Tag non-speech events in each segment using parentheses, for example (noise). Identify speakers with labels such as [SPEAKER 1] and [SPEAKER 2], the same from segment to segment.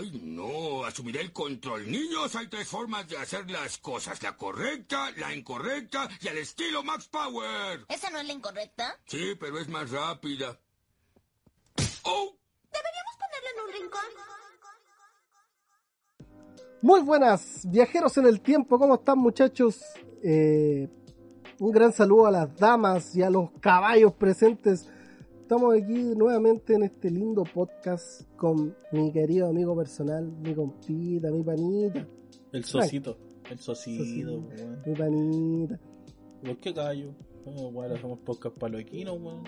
[SPEAKER 1] Ay, no, asumiré el control. Niños, hay tres formas de hacer las cosas. La correcta, la incorrecta y al estilo Max Power.
[SPEAKER 2] ¿Esa no es la incorrecta?
[SPEAKER 1] Sí, pero es más rápida. ¡Oh!
[SPEAKER 2] Deberíamos ponerla en un rincón.
[SPEAKER 3] Muy buenas, viajeros en el tiempo, ¿cómo están muchachos? Eh, un gran saludo a las damas y a los caballos presentes. Estamos aquí nuevamente en este lindo podcast con mi querido amigo personal, mi compita, mi panita.
[SPEAKER 4] El socito, el socito, weón.
[SPEAKER 3] Mi panita.
[SPEAKER 4] ¿Por qué callo? Bueno, hacemos podcast paloquinos, weón.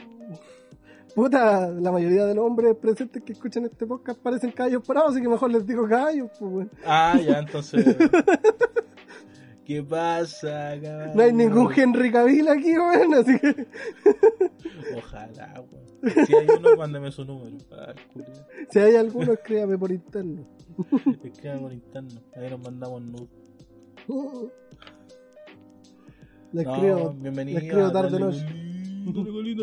[SPEAKER 3] Puta, la mayoría de los hombres presentes que escuchan este podcast parecen caballos parados, así que mejor les digo caballos, pues, weón.
[SPEAKER 4] Ah, ya, entonces. (laughs) ¿Qué pasa, cabrón?
[SPEAKER 3] No hay ningún Henry Cavill aquí, weón, así que.
[SPEAKER 4] Ojalá, weón. Si hay uno, mándeme su número.
[SPEAKER 3] Si hay alguno, escríbame por interno.
[SPEAKER 4] Escríbame por interno. Ahí nos mandamos nudes.
[SPEAKER 3] Le
[SPEAKER 4] No,
[SPEAKER 3] escribo,
[SPEAKER 4] bienvenida.
[SPEAKER 3] le escribo tarde
[SPEAKER 4] dale
[SPEAKER 3] noche.
[SPEAKER 4] dale golín,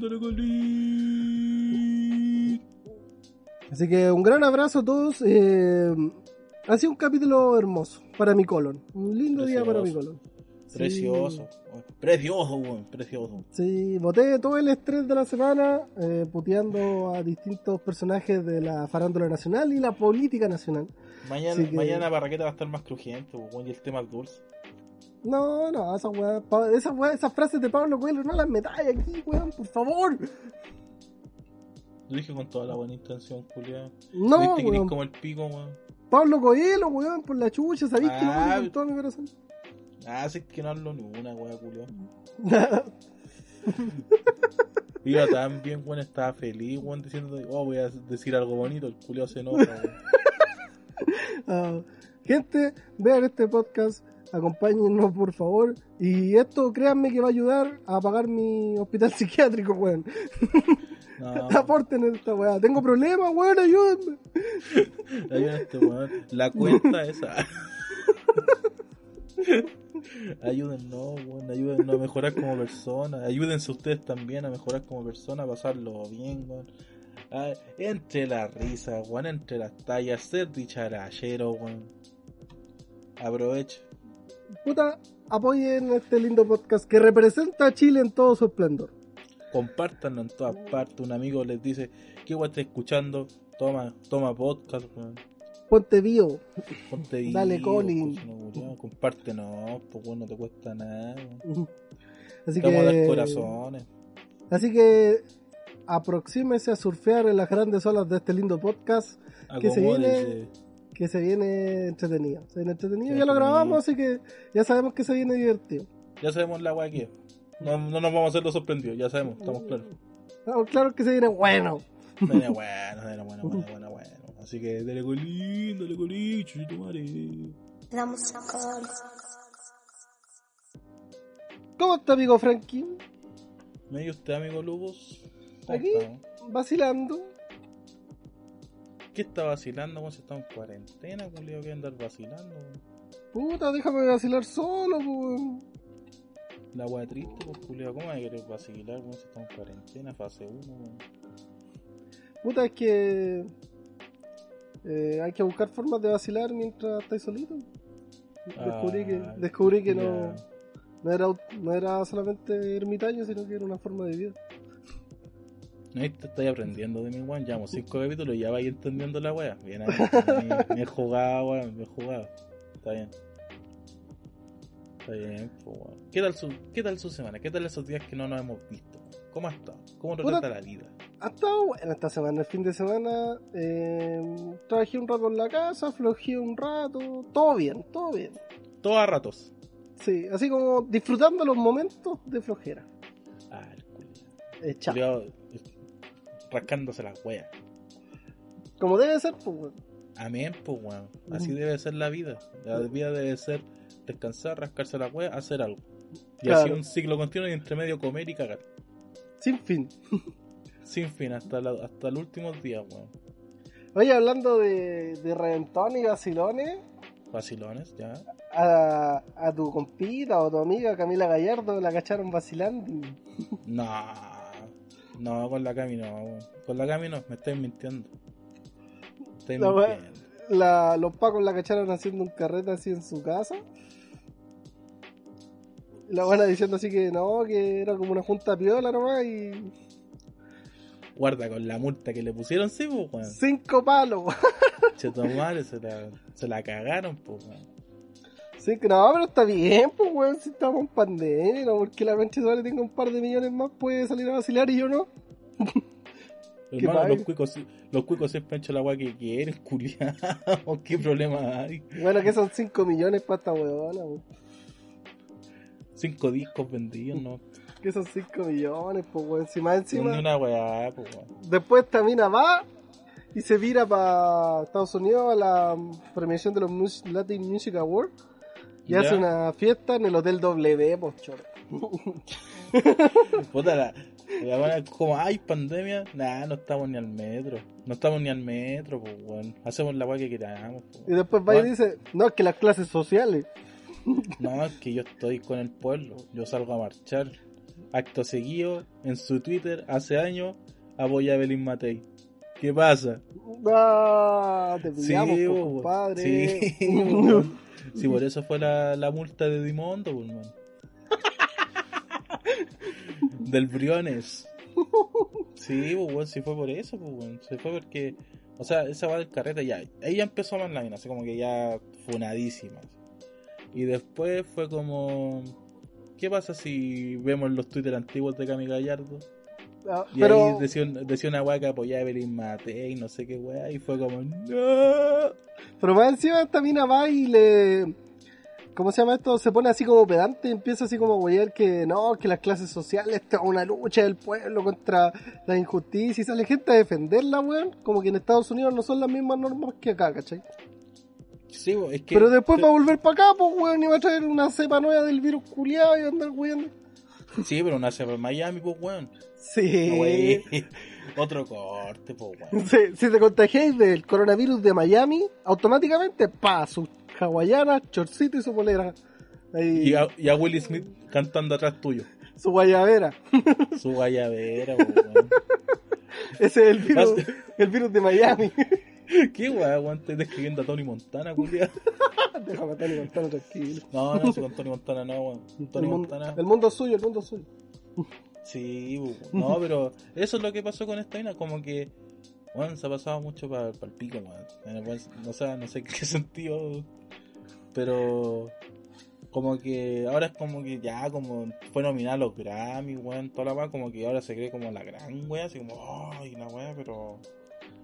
[SPEAKER 4] dale golín.
[SPEAKER 3] Así que un gran abrazo a todos. eh, ha sido un capítulo hermoso para mi colon. Un lindo día para mi colon. Sí.
[SPEAKER 4] Precioso. Precioso, weón. Precioso.
[SPEAKER 3] Sí, boté todo el estrés de la semana eh, puteando a distintos personajes de la farándula nacional y la política nacional.
[SPEAKER 4] Mañana,
[SPEAKER 3] que-
[SPEAKER 4] mañana Barraqueta va a estar más crujiente, weón. Y el tema dulce.
[SPEAKER 3] No, no, esas weas, esas weas, esas frases de Pablo Coelho no las metáis aquí, weón, por favor.
[SPEAKER 4] Lo dije con toda la buena intención, Julián.
[SPEAKER 3] No,
[SPEAKER 4] ¿Viste que eres como el pico, weón?
[SPEAKER 3] Pablo Coelho, weón, por la chucha, sabéis que lo
[SPEAKER 4] Ah,
[SPEAKER 3] odio con todo mi corazón.
[SPEAKER 4] Ah, sí que no hablo ni una, weón, Julián. (laughs) Iba tan bien, weón, estaba feliz, weón, diciendo, oh, voy a decir algo bonito. El Julio se enoja, weón. (laughs)
[SPEAKER 3] Ah, gente, vean este podcast, acompáñennos por favor. Y esto, créanme que va a ayudar a pagar mi hospital (laughs) psiquiátrico, weón.
[SPEAKER 4] No, (laughs)
[SPEAKER 3] Aporten en esta weá. Tengo problemas, weón, ayúdenme.
[SPEAKER 4] ayúdenme este weón. La cuenta esa. (laughs) Ayúdennos, weón, ayúdennos a mejorar como personas. Ayúdense ustedes también a mejorar como personas, a pasarlo bien, weón. Ah, entre la risa, weón, entre las tallas, ser dicharachero, weón. Aproveche.
[SPEAKER 3] Puta, apoyen este lindo podcast que representa a Chile en todo su esplendor.
[SPEAKER 4] Compártanlo en todas partes. Un amigo les dice, ¿qué weón está escuchando? Toma, toma podcast.
[SPEAKER 3] Ponte vivo.
[SPEAKER 4] Ponte vivo,
[SPEAKER 3] Dale, Colin.
[SPEAKER 4] pues, no, compártenos, pues weón, no te cuesta nada. (laughs)
[SPEAKER 3] Así
[SPEAKER 4] vamos a dar
[SPEAKER 3] que,
[SPEAKER 4] corazones.
[SPEAKER 3] así que aproxímese a surfear en las grandes olas de este lindo podcast que se
[SPEAKER 4] Acomódese.
[SPEAKER 3] que se viene entretenido. Se viene entretenido, ya lo grabamos, así que ya sabemos que se viene divertido.
[SPEAKER 4] Ya sabemos la weá que. No, no nos vamos a hacer los sorprendidos, ya sabemos, estamos claros.
[SPEAKER 3] Ah, Claro que se viene bueno. (laughs)
[SPEAKER 4] Bueno, bueno, bueno, bueno, bueno, bueno, bueno. Así que dale colín, dale colín, chuchito madre.
[SPEAKER 2] La musical.
[SPEAKER 3] ¿Cómo está, amigo Frankie?
[SPEAKER 4] ¿Me dio usted, amigo? ¿Cómo
[SPEAKER 3] Aquí. Vacilando.
[SPEAKER 4] ¿Qué está vacilando? ¿Cómo se está en cuarentena? ¿Cómo le voy a andar vacilando? weón?
[SPEAKER 3] Puta, déjame vacilar solo, pues.
[SPEAKER 4] La weá triste, pues, Julio. ¿Cómo hay que querer vacilar? ¿Cómo se está en cuarentena? Fase 1, weón.
[SPEAKER 3] Puta, es que. eh, hay que buscar formas de vacilar mientras estáis solito. Descubrí que,
[SPEAKER 4] Ah,
[SPEAKER 3] descubrí que no, no, era, no era solamente ermitaño, sino que era una forma de vida.
[SPEAKER 4] No, te estoy aprendiendo de mi weón. Llevamos 5 capítulos y ya vais entendiendo la weá. Bien ahí. Me, me he jugado, weón. Me he jugado. Está bien. Está bien, pues. ¿Qué tal, su, ¿Qué tal su semana? ¿Qué tal esos días que no nos hemos visto? ¿Cómo ha estado? ¿Cómo trata la vida?
[SPEAKER 3] Ha estado bueno esta semana, el fin de semana. eh, trabajé un rato en la casa, flojé un rato. Todo bien, todo bien.
[SPEAKER 4] Todo a ratos.
[SPEAKER 3] Sí, así como disfrutando los momentos de flojera.
[SPEAKER 4] Ah, el culiao.
[SPEAKER 3] Eh,
[SPEAKER 4] eh, rascándose las weas.
[SPEAKER 3] Como debe ser, pues, weón.
[SPEAKER 4] Amén, pues, weón. Así debe ser la vida. La vida debe ser descansar, rascarse la wea, hacer algo. Y
[SPEAKER 3] Claro.
[SPEAKER 4] así un ciclo continuo y entre medio comer y cagar.
[SPEAKER 3] Sin fin.
[SPEAKER 4] Sin fin, hasta, la- hasta los últimos días, weón.
[SPEAKER 3] Oye, hablando de, de reventón y vacilones,
[SPEAKER 4] Vacilones, ya.
[SPEAKER 3] a, a tu compita o tu amiga Camila Gallardo la cacharon vacilando.
[SPEAKER 4] No, no, con la Cami no, weón. Con la Cami no, me estáis mintiendo. estáis
[SPEAKER 3] La
[SPEAKER 4] mintiendo.
[SPEAKER 3] la, los pacos la cacharon haciendo un carrete así en su casa. La buena diciendo así que no, que era como una junta piola nomás y
[SPEAKER 4] Guarda con la multa que le pusieron, sí, pues, weón.
[SPEAKER 3] cinco palos.
[SPEAKER 4] Chetumare se la, se la cagaron, pues, weón.
[SPEAKER 3] Cinco, no, pero está bien, pues weón, si estamos en pandemia, no, porque la concha de su madre tenga un par de millones más puede salir a vacilar y yo no. (laughs)
[SPEAKER 4] Hermano, los cuicos, los cuicos siempre han hecho la weá que quieren, (laughs) culiados. ¿Qué problema hay?
[SPEAKER 3] Bueno, que son 5 millones para esta weona, weón.
[SPEAKER 4] Cinco discos vendidos, ¿no? (laughs)
[SPEAKER 3] Que son 5 millones, pues weón.
[SPEAKER 4] Ni
[SPEAKER 3] encima.
[SPEAKER 4] una weá, pues, weón.
[SPEAKER 3] Después esta mina va y se vira para Estados Unidos a la premiación de los Latin Music Awards y
[SPEAKER 4] Ya.
[SPEAKER 3] hace una fiesta en el Hotel W, pues choro. (laughs)
[SPEAKER 4] Puta, la, la como hay pandemia, nah, no estamos ni al metro. No estamos ni al metro, pues, weón. Hacemos la weá que queramos, pues,
[SPEAKER 3] Y después va y dice, no, es que las clases sociales.
[SPEAKER 4] No, es que yo estoy con el pueblo. Yo salgo a marchar. Acto seguido, en su Twitter, hace años, apoya a Belín Matei. ¿Qué pasa?
[SPEAKER 3] Ah, te pillamos, pues, compadre.
[SPEAKER 4] Sí, weón. (laughs) Sí, por eso fue la, la multa de Dimondo, pues, man. (laughs) Del Briones. Sí, pues, sí fue por eso, pues. Se fue porque, o sea, esa va del carrete ya. Ella empezó la mina, así como que ya funadísima. Y después fue como, ¿qué pasa si vemos los Twitter antiguos de Cami Gallardo?
[SPEAKER 3] Ah,
[SPEAKER 4] Y
[SPEAKER 3] pero,
[SPEAKER 4] ahí decía, decía una weá que apoyaba a Evelyn Matei, no sé qué weá, y fue como, no.
[SPEAKER 3] pero más encima esta mina va y le... ¿Cómo se llama esto? Se pone así como pedante y empieza así como a huear que no, que las clases sociales, esto es una lucha del pueblo contra la injusticia y sale gente a defenderla, weón. Como que en Estados Unidos no son las mismas normas que acá, ¿cachai?
[SPEAKER 4] Sí, bo, es que.
[SPEAKER 3] Pero después va a volver para acá, pues, weón, y va a traer una cepa nueva del virus culiado y va a andar weando.
[SPEAKER 4] Sí, pero nace en Miami, pues, weón.
[SPEAKER 3] Sí.
[SPEAKER 4] Wey. Otro corte, pues, weón. (laughs)
[SPEAKER 3] Si, si te contagiáis del coronavirus de Miami, automáticamente, pa, su hawaiana, chorcito y su polera. Ahí,
[SPEAKER 4] Y a, y a Will Smith cantando atrás tuyo.
[SPEAKER 3] su guayabera. (laughs)
[SPEAKER 4] Su pues, weón.
[SPEAKER 3] Ese es el virus, el virus de Miami. (laughs)
[SPEAKER 4] ¿Qué weón, weón? Estoy describiendo a Tony Montana, culiao. (laughs)
[SPEAKER 3] Déjame estar y contarlo tranquilo.
[SPEAKER 4] No, no, con Tony Montana no, weón. Tony
[SPEAKER 3] El mundo,
[SPEAKER 4] Montana.
[SPEAKER 3] el mundo es suyo, el mundo es suyo.
[SPEAKER 4] Sí, bu- no, pero eso es lo que pasó con esta mina, como que, bueno, se ha pasado mucho para el pico, weón. No sé, no (laughs) sé qué sentido, pero como que ahora es como que ya, como fue nominada a los Grammy, weón, toda la weá, como que ahora se cree como la gran weá, así como, ay, la weá, pero...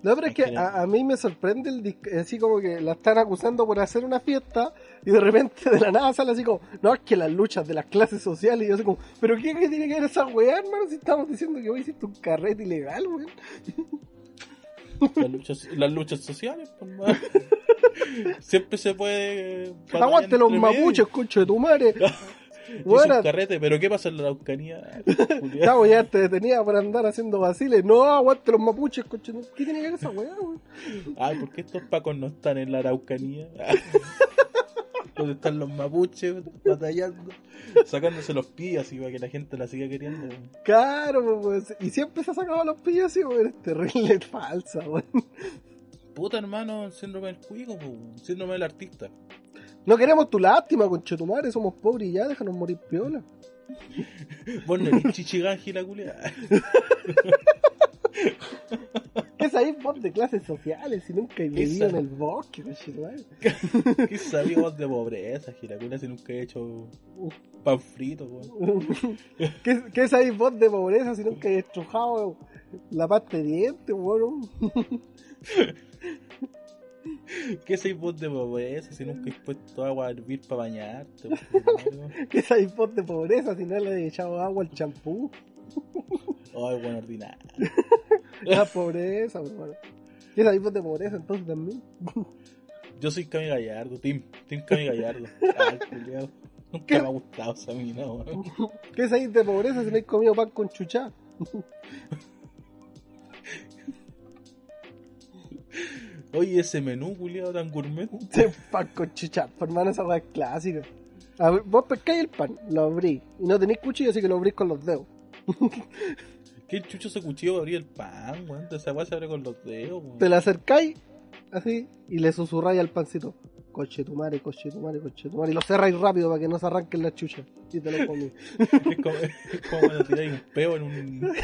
[SPEAKER 3] No, pero es que a, a mí me sorprende el así como que la están acusando por hacer una fiesta y de repente (laughs) de la nada sale así como, no, es que las luchas de las clases sociales y yo así como, pero ¿qué, qué tiene que ver esa weá, hermano? Si estamos diciendo que hoy hiciste un carrete ilegal, weón.
[SPEAKER 4] Las luchas, las luchas sociales, pues, weón. (laughs) Siempre se puede...
[SPEAKER 3] Aguante los mapuches, concho de tu madre. (laughs) Bueno,
[SPEAKER 4] un carrete, pero ¿qué pasa en la Araucanía? (laughs) Julián?
[SPEAKER 3] ya, te detenía por andar haciendo vaciles. No, aguante los mapuches, tu- ¿Qué tiene que ver esa weá, weón?
[SPEAKER 4] Ay, ¿por qué estos pacos no están en la Araucanía? (laughs) ¿Dónde están los mapuches batallando? Sacándose los pies así para que la gente la siga queriendo.
[SPEAKER 3] Claro, pues, y siempre se ha sacado los pillos así, weón. Es terrible falsa, weón.
[SPEAKER 4] Puta hermano, síndrome del cuico, po, síndrome del artista.
[SPEAKER 3] No queremos tu lástima, concho de tu madre. Somos pobres y ya, déjanos morir piola. (laughs)
[SPEAKER 4] Vos no eres chichiganji la.
[SPEAKER 3] ¿Qué sabéis vos de clases sociales si nunca he vivido en el bosque, concho de tu madre? (laughs)
[SPEAKER 4] ¿Qué sabías vos de pobreza, giraculia, si nunca he hecho pan frito, weón? (laughs)
[SPEAKER 3] ¿Qué, ¿Qué sabéis vos de pobreza si nunca he estrujado la pasta de dientes, weón?
[SPEAKER 4] ¿Qué sabéis vos de pobreza si nunca he puesto agua a hervir para bañarte?
[SPEAKER 3] ¿Qué sabéis vos de pobreza si no le he echado agua al champú?
[SPEAKER 4] Ay, buen ordinario. (laughs)
[SPEAKER 3] La pobreza, hermano. ¿Qué sabéis vos de pobreza entonces también?
[SPEAKER 4] Yo soy Cami Gallardo, Team, Team (laughs) Cami Gallardo. Ay, culiao. Nunca
[SPEAKER 3] ¿Qué?
[SPEAKER 4] me ha gustado esa mina, weón. (laughs)
[SPEAKER 3] ¿Qué sabéis de pobreza si no hay comido pan con chuchá?
[SPEAKER 4] Oye, ese menú, culiado, tan gourmet. (laughs)
[SPEAKER 3] Sí, pan con por hermano, esa weá es clásica. A ver, vos pescáis el pan, lo abrís, y no tenéis cuchillo, así que lo abrís con los dedos. (laughs)
[SPEAKER 4] ¿Qué chucho ese cuchillo abría el pan, weón? De esa weá se abre con los dedos, weón.
[SPEAKER 3] Te la acercáis, así, y le susurráis al pancito. Coche tu madre, coche tu madre, coche tu madre. Y lo cerráis rápido para que no se arranquen las chuchas. Y te lo comí. (laughs)
[SPEAKER 4] Es como, es como cuando tiráis un peo en un, en un,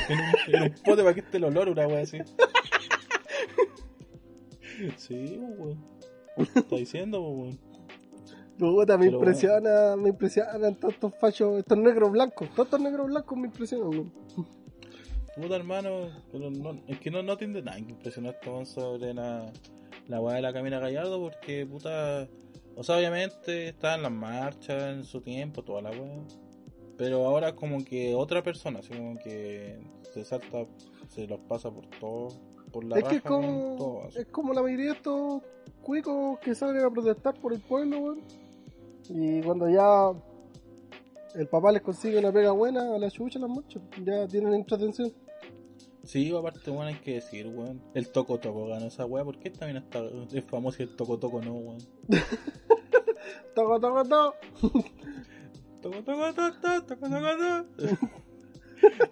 [SPEAKER 4] en un pote para que esté el olor, una wea así. Sí, pues, weón. (laughs) Está diciendo, pues, weón.
[SPEAKER 3] Puta, me
[SPEAKER 4] Pero
[SPEAKER 3] impresiona, me impresionan todos estos fachos, estos negros blancos. Todos estos negros blancos me impresionan, weón.
[SPEAKER 4] Puta hermano, pero no, es que no, no tiene nada que impresionarte weón, sobre la, la weá de la Camina Gallardo porque puta, o sea obviamente estaban las marchas en su tiempo, toda la weá, pero ahora como que otra persona, así como que se salta, se los pasa por todo, por la
[SPEAKER 3] Es que es como, es como la mayoría de estos cuicos que salen a protestar por el pueblo, weón. Y cuando ya el papá les consigue una pega buena a la chucha las marchas, ya tienen entretención.
[SPEAKER 4] Sí, aparte, weón, hay que decir, weón, el Toco Toco ganó esa weá, ¿por qué también está, es famoso y el Toco Toco no, weón? (laughs)
[SPEAKER 3] Toco, toco, (laughs) toco.
[SPEAKER 4] Toco, toco, toco, toco, toco, toco.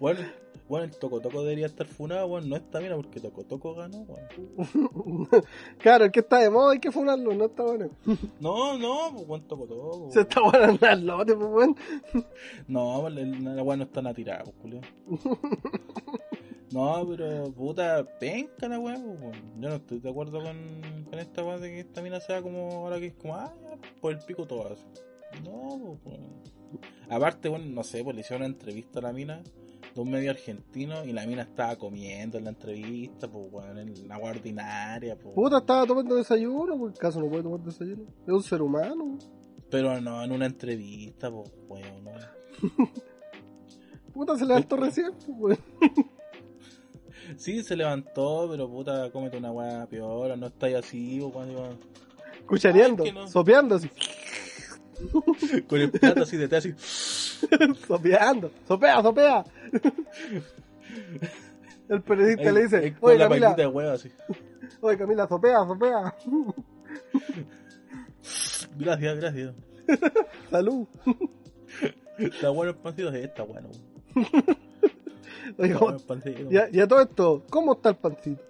[SPEAKER 4] bueno, bueno, el Toco Toco debería estar funado, bueno, no está bien porque Toco Toco ganó. (laughs)
[SPEAKER 3] Claro, el que está de moda hay que funarlo, no está bueno. (laughs)
[SPEAKER 4] No, no, pues weón, Toco Toco.
[SPEAKER 3] Se está bueno en las lotes, pues, weón. (laughs)
[SPEAKER 4] No, el- la weá no está tirada, pues, culiao. No, pero puta, penca la weá, pues, weón. Yo no estoy de acuerdo con, con esta weá de que esta mina sea como ahora que es como, ah, ya, por el pico todo así. No, pues, weón. Aparte, bueno, no sé, pues le hicieron una entrevista a la mina de un medio argentino y la mina estaba comiendo en la entrevista, pues, weón, en la ordinaria, pues.
[SPEAKER 3] Puta, estaba tomando desayuno, pues, ¿acaso no puede tomar desayuno? Es un ser humano.
[SPEAKER 4] Pero no en una entrevista, pues, weón, no. (laughs)
[SPEAKER 3] Puta, se levantó recién, pues, weón. (laughs)
[SPEAKER 4] Sí, se levantó, pero puta, cómete una weá piola, no estáis así, pues, digo,
[SPEAKER 3] Cuchareando,
[SPEAKER 4] no.
[SPEAKER 3] sopeando así. (laughs)
[SPEAKER 4] con el plato así de té así. (laughs)
[SPEAKER 3] sopeando, sopea, sopea. (laughs) El periodista le dice,
[SPEAKER 4] con
[SPEAKER 3] oye
[SPEAKER 4] la
[SPEAKER 3] Camila,
[SPEAKER 4] pailita de huevo así.
[SPEAKER 3] oye Camila, sopea, sopea.
[SPEAKER 4] Gracias, gracias.
[SPEAKER 3] Salud.
[SPEAKER 4] Está bueno el pancito, sí, está bueno.
[SPEAKER 3] Oye,
[SPEAKER 4] Está
[SPEAKER 3] ¿cómo-
[SPEAKER 4] bueno el pancito.
[SPEAKER 3] y, a, y a todo esto, ¿cómo está el pancito?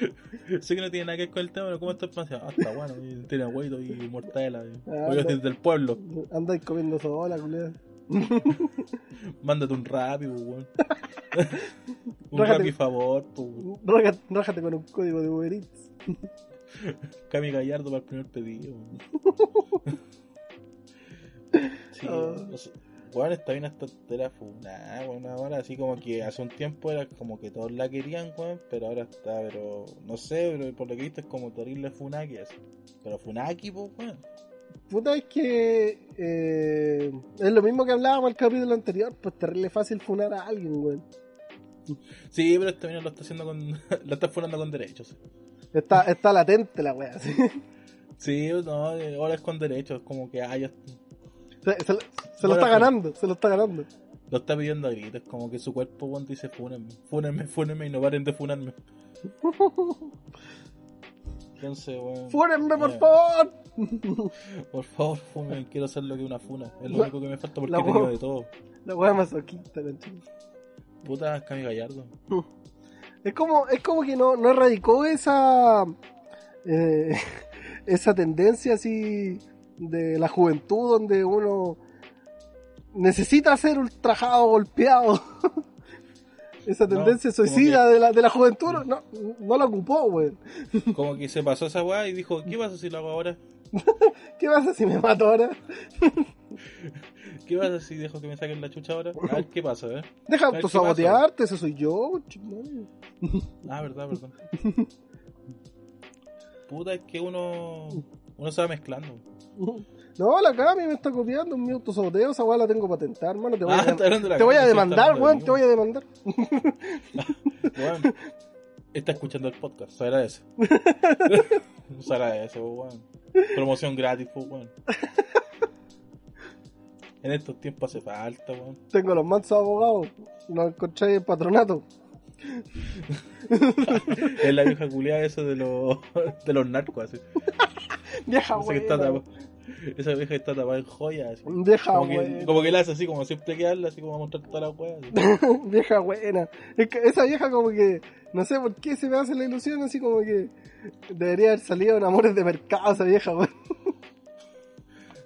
[SPEAKER 3] (laughs)
[SPEAKER 4] Sé que no tiene nada que ver con el tema, pero ¿cómo está el pancito? Ah, está bueno, tiene huevo y mortadela. y-
[SPEAKER 3] Ah, no.
[SPEAKER 4] desde el pueblo,
[SPEAKER 3] Andáis comiendo sola, culera. (laughs)
[SPEAKER 4] mándate un rapi, pues, weón. (laughs) un
[SPEAKER 3] Rájate.
[SPEAKER 4] rapi favor, pues, weón.
[SPEAKER 3] Rájate, con un código de Uber Eats.
[SPEAKER 4] Cami Gallardo para el primer pedido. sí,
[SPEAKER 3] Ah.
[SPEAKER 4] o sea, bueno, está bien hasta entera funada, weón, ahora así como que hace un tiempo era como que todos la querían, weón, pero ahora está, pero no sé, pero por lo que viste es como terrible funaki así. Pero funaki, pues, weón.
[SPEAKER 3] Puta, es que eh, es lo mismo que hablábamos el capítulo anterior, pues terrible fácil funar a alguien, weón.
[SPEAKER 4] Sí, pero este mina lo está haciendo con, (laughs) lo está funando con derechos.
[SPEAKER 3] Está, está latente la wea, ¿sí?
[SPEAKER 4] Sí, no, ahora es con derechos, como que ah, ya
[SPEAKER 3] Se, se lo- se lo
[SPEAKER 4] Bueno,
[SPEAKER 3] está ganando, se lo está ganando.
[SPEAKER 4] lo está pidiendo a gritos, como que su cuerpo, weón, dice fúnenme, fúnenme, fúnenme y no paren de funarme. (laughs) Entonces, weón.
[SPEAKER 3] ¡Fúrenme, por
[SPEAKER 4] eh,
[SPEAKER 3] favor! (laughs)
[SPEAKER 4] Por favor, funen, quiero ser lo que una funa. Es lo
[SPEAKER 3] La-
[SPEAKER 4] único que me falta porque
[SPEAKER 3] huevo.
[SPEAKER 4] de todo.
[SPEAKER 3] La wea masoquista, conchito.
[SPEAKER 4] Puta Cami Gallardo. (laughs)
[SPEAKER 3] Es como, es como que no, no erradicó esa eh, esa tendencia así de la juventud donde uno necesita ser ultrajado, golpeado. (laughs) esa tendencia suicida de, la, de la juventud no, no la ocupó, weón. (laughs)
[SPEAKER 4] Como que se pasó esa weá y dijo, ¿qué pasa si lo hago ahora? (laughs)
[SPEAKER 3] ¿Qué pasa si me mato ahora?
[SPEAKER 4] ¿Qué pasa si dejo que me saquen la chucha ahora? A ver qué pasa, eh.
[SPEAKER 3] Deja
[SPEAKER 4] A ver, ¿qué
[SPEAKER 3] autosabotearte, ese soy yo.
[SPEAKER 4] Ah, verdad, verdad. Puta, es que uno. Uno se va mezclando. (laughs)
[SPEAKER 3] No, la Cami me está copiando un mi autosaboteo, esa weá la tengo patentada, hermano. Te voy
[SPEAKER 4] Ah,
[SPEAKER 3] a, (laughs)
[SPEAKER 4] de
[SPEAKER 3] te voy a demandar, weón, te voy a demandar. (laughs)
[SPEAKER 4] Weón, está escuchando el podcast, se agradece. se agradece, weón. Promoción gratis, weón. En estos tiempos hace falta, weón.
[SPEAKER 3] Tengo los mansos abogados. Los encontré en patronato.
[SPEAKER 4] Es la vieja culiada esa de los, de los narcos, así.
[SPEAKER 3] Vieja
[SPEAKER 4] No sé Esa vieja está tapada en joyas.
[SPEAKER 3] Vieja
[SPEAKER 4] Como que, como que la hace así, como siempre que habla, así como a mostrar todas las weas.
[SPEAKER 3] vieja buena. Es que esa vieja como que, no sé por qué se me hace la ilusión, así como que debería haber salido en Amores de Mercado esa vieja, weón.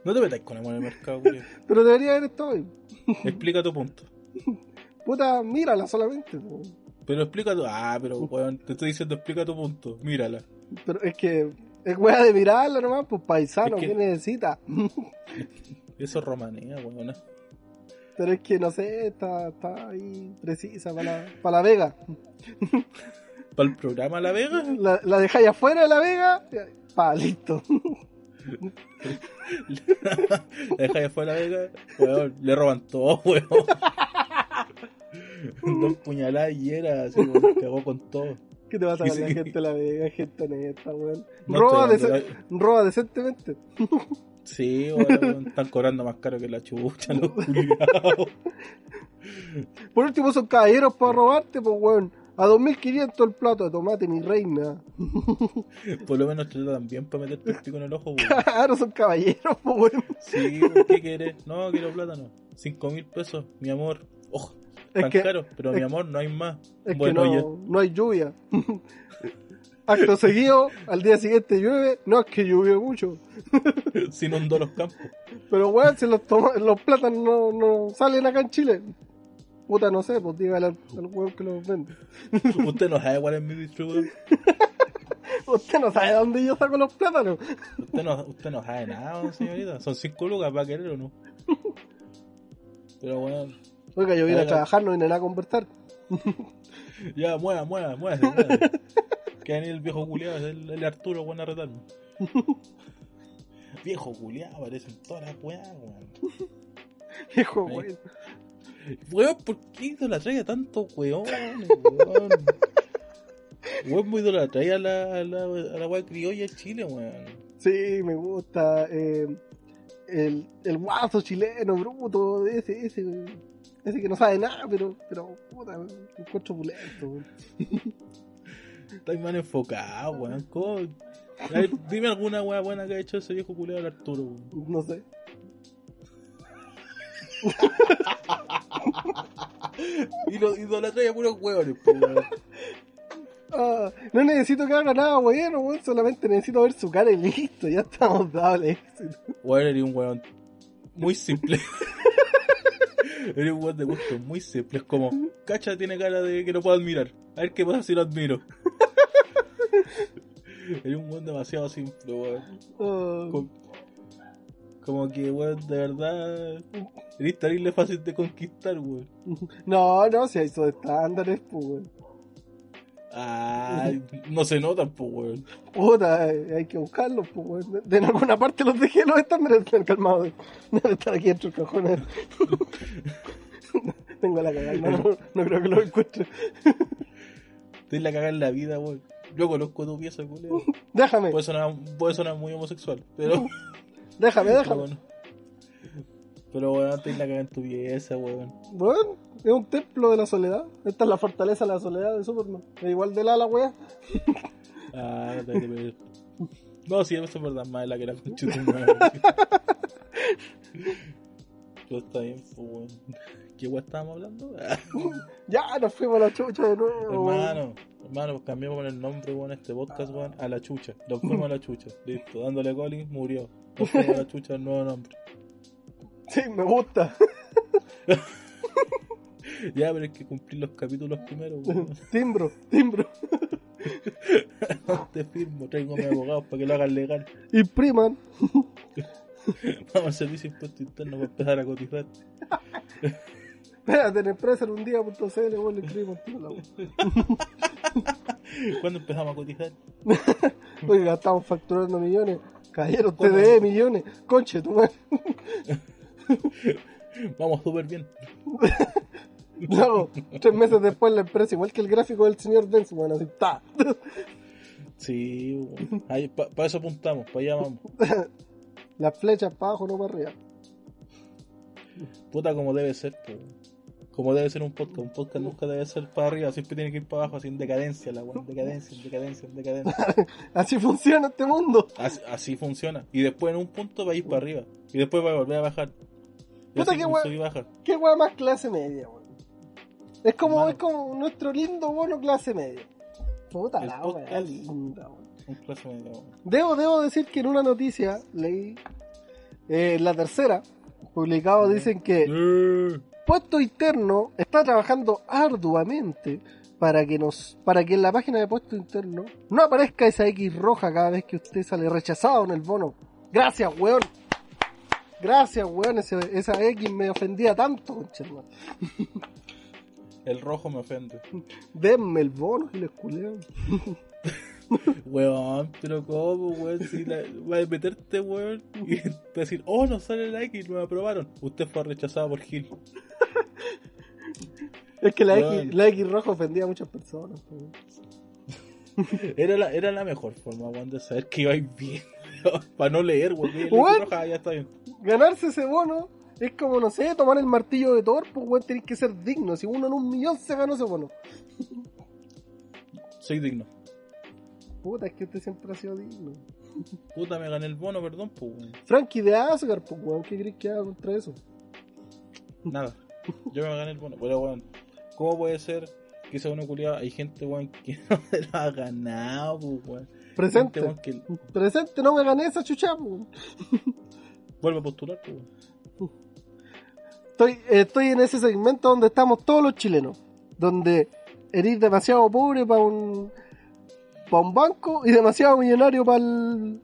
[SPEAKER 4] No te metas con amor en el mercado, Julio.
[SPEAKER 3] Pero debería haber estado.
[SPEAKER 4] Explica tu punto.
[SPEAKER 3] Puta, mírala solamente.
[SPEAKER 4] Pero explica tu. Ah, pero weón, te estoy diciendo, explica tu punto. Mírala.
[SPEAKER 3] Pero es que es weá de mirarla nomás, pues paisano,
[SPEAKER 4] Es que-
[SPEAKER 3] ¿qué necesita? (laughs)
[SPEAKER 4] Eso es romanía, weón.
[SPEAKER 3] Pero es que no sé, está, está ahí precisa para la, para la Vega.
[SPEAKER 4] Para el programa La Vega,
[SPEAKER 3] La, la dejáis afuera de la Vega, pa, listo. (laughs)
[SPEAKER 4] la deja de fuera La Vega, weón, le roban todo, weón. (laughs) Dos puñaladas y era, así, weón, cagó con todo.
[SPEAKER 3] ¿Qué te va a
[SPEAKER 4] sí.
[SPEAKER 3] gente la Vega? Gente honesta, weón.
[SPEAKER 4] No
[SPEAKER 3] roba, roba decentemente. (laughs)
[SPEAKER 4] Sí, weón, están cobrando más caro que la chucha, los (laughs) culiados.
[SPEAKER 3] Por último, son caballeros para robarte, pues, weón. A 2500 el plato de tomate, mi reina. (laughs)
[SPEAKER 4] Por lo menos te tratan bien para meterte el pico en el ojo, weón.
[SPEAKER 3] Claro, son caballeros, pues, weón.
[SPEAKER 4] Sí, ¿qué quieres? No, quiero plátano. Cinco mil pesos, mi amor. Ojo, tan
[SPEAKER 3] que-
[SPEAKER 4] pero mi amor, no hay más.
[SPEAKER 3] Es
[SPEAKER 4] bueno,
[SPEAKER 3] que no, no hay lluvia. (laughs) Acto seguido, al día siguiente llueve. No es que llovió mucho. (laughs)
[SPEAKER 4] se inundó los campos.
[SPEAKER 3] Pero weón, si los, toma- los plátanos no, no salen acá en Chile. Puta, no sé, pues dígale al, al weón que los vende. (laughs)
[SPEAKER 4] Usted no sabe cuál es mi distribuidor.
[SPEAKER 3] Usted no sabe dónde yo saco los plátanos.
[SPEAKER 4] Usted no, usted no sabe nada, señorita. Son cinco lucas para querer o no. Pero bueno,
[SPEAKER 3] Oiga, yo vine a trabajar, no vine a conversar. (laughs)
[SPEAKER 4] ya, mueva, mueva, mueva. Que venir el viejo culiado, el, el Arturo, bueno, a retarme. (laughs) viejo culiado, parecen todas las weas, weón. Ahí.
[SPEAKER 3] weón.
[SPEAKER 4] Weón, ¿por qué idolatrae a tantos weones, weón? Weón, muy idolatrae a la, a la, a la wea criolla de Chile, weón.
[SPEAKER 3] Sí, me gusta. eh, el, el guaso chileno, bruto, ese, ese, ese que no sabe nada, pero, pero puta, me encuentro pulento. weón.
[SPEAKER 4] Estáis mal enfocado, weón. Dime alguna wea buena que ha hecho ese viejo culiado del Arturo, weón.
[SPEAKER 3] No sé. (laughs)
[SPEAKER 4] Y lo idolatrae a puros weones, po, weón.
[SPEAKER 3] Ah, no necesito que haga nada bueno, weón, solamente necesito ver su cara y listo, ya estamos dados éxito.
[SPEAKER 4] Weón, eres un weón muy simple. (laughs) (laughs) eres un weón de gusto muy simple. Es como, cacha tiene cara de que no puedo admirar. A ver qué pasa si lo admiro. (laughs) eres un weón demasiado simple, weón. Como, como que, weón, de verdad. Eres terrible fácil de conquistar, weón. (laughs)
[SPEAKER 3] no, no, si hay esos estándares, pues, weón.
[SPEAKER 4] Ah, no se notan, pues, weón.
[SPEAKER 3] Puta, hay que buscarlos, pues, weón. De, en alguna parte los dejé los estándares, están calmados. Deben estar aquí dentro del cajón. (laughs) Tengo la cagada, no, no, no creo que los encuentre.
[SPEAKER 4] Tienes la cagada en la vida, weón. Yo conozco tu pieza, culero.
[SPEAKER 3] Déjame,
[SPEAKER 4] Puede sonar, puede sonar muy homosexual, pero.
[SPEAKER 3] déjame, (laughs)
[SPEAKER 4] Pero
[SPEAKER 3] déjame.
[SPEAKER 4] bueno. Pero weón, tienes la cagada en tu pieza, weón.
[SPEAKER 3] Bueno, es un templo de la soledad. Esta es la fortaleza de la soledad de Superman. Es igual de la la wea. (laughs)
[SPEAKER 4] Ah, no te No, sí, eso es verdad, más de la que tu madre. (laughs) Pero está bien, pues, weón. ¿Qué weón estábamos hablando? (laughs)
[SPEAKER 3] Ya, nos fuimos a la chucha de nuevo. weón.
[SPEAKER 4] hermano, hermano, pues cambiamos el nombre, weón, este podcast, weón, a la chucha. Nos fuimos a la chucha. Listo, dándole a Collins, murió. Nos fuimos a la chucha, el nuevo nombre.
[SPEAKER 3] Sí, me gusta. (laughs)
[SPEAKER 4] Ya, pero hay que cumplir los capítulos primero, (laughs)
[SPEAKER 3] timbro, timbro. (laughs)
[SPEAKER 4] Te firmo, traigo a mis abogados para que lo hagan legal.
[SPEAKER 3] Impriman.
[SPEAKER 4] Vamos al servicio de impuesto interno para empezar a cotizar.
[SPEAKER 3] Espérate, en empresa en un día.cl, weón, le wea.
[SPEAKER 4] ¿Cuándo empezamos a cotizar?
[SPEAKER 3] Oiga, estamos facturando millones. Cayeron. TDE millones. Conche, tu madre. (laughs)
[SPEAKER 4] Vamos súper bien. (laughs)
[SPEAKER 3] Luego, tres meses después la empresa, igual que el gráfico del señor Benz, bueno, así, ta.
[SPEAKER 4] Sí, weón. Para eso apuntamos, para allá vamos. (laughs)
[SPEAKER 3] Las flechas para abajo, no para arriba.
[SPEAKER 4] Puta como debe ser. Como debe ser un podcast, un podcast nunca debe ser para arriba, siempre tiene que ir para abajo, así en decadencia, la weá, en decadencia, en decadencia, en decadencia.
[SPEAKER 3] Así funciona este mundo.
[SPEAKER 4] Así, así funciona. Y después en un punto va a ir para arriba. Y después va a volver a bajar.
[SPEAKER 3] Puta, qué weá. Qué weá más clase media, weón. Es como, es como nuestro lindo bono clase media. Puta
[SPEAKER 4] El
[SPEAKER 3] la weá linda, weón.
[SPEAKER 4] Clase medio.
[SPEAKER 3] Debo, debo decir que en una noticia leí, eh, la tercera, publicado, dicen que Puesto Interno está trabajando arduamente para que nos, para que en la página de Puesto Interno no aparezca esa X roja cada vez que usted sale rechazado en el bono. Gracias, weón. Gracias, weón. Ese- esa X me ofendía tanto, concha hermano.
[SPEAKER 4] El rojo me ofende.
[SPEAKER 3] Denme el bono y les culeo.
[SPEAKER 4] Weón, pero ¿cómo, weón? Si la, va a meterte, weón, y decir, oh, no sale la X, no me aprobaron. Usted fue rechazado por Gil.
[SPEAKER 3] Es que la
[SPEAKER 4] Weón.
[SPEAKER 3] X, la X roja ofendía a muchas personas. weón.
[SPEAKER 4] Era la, era la mejor forma, weón, de saber que ibais bien. (laughs) Para no leer, roja, ya está bien.
[SPEAKER 3] Ganarse ese bono es como, no sé, tomar el martillo de Thor, pues weón, tenés que ser digno. Si uno en un millón se ganó ese bono.
[SPEAKER 4] Soy digno.
[SPEAKER 3] Puta, es que usted siempre ha sido digno.
[SPEAKER 4] Puta, me gané el bono, perdón, pues, weón.
[SPEAKER 3] Frankie de Asgard, pues weón, ¿qué crees que haga contra eso?
[SPEAKER 4] Nada. Yo me gané el bono. Pero, weón, ¿cómo puede ser que sea uno culiado? Hay gente, weón, que (laughs) no se lo ha ganado, pues, weón.
[SPEAKER 3] Presente.
[SPEAKER 4] Que
[SPEAKER 3] Presente, no me gané esa chucha, (laughs)
[SPEAKER 4] vuelve a postular.
[SPEAKER 3] Estoy, eh, estoy en ese segmento donde estamos todos los chilenos. Donde eres demasiado pobre para un, para un banco y demasiado millonario para el,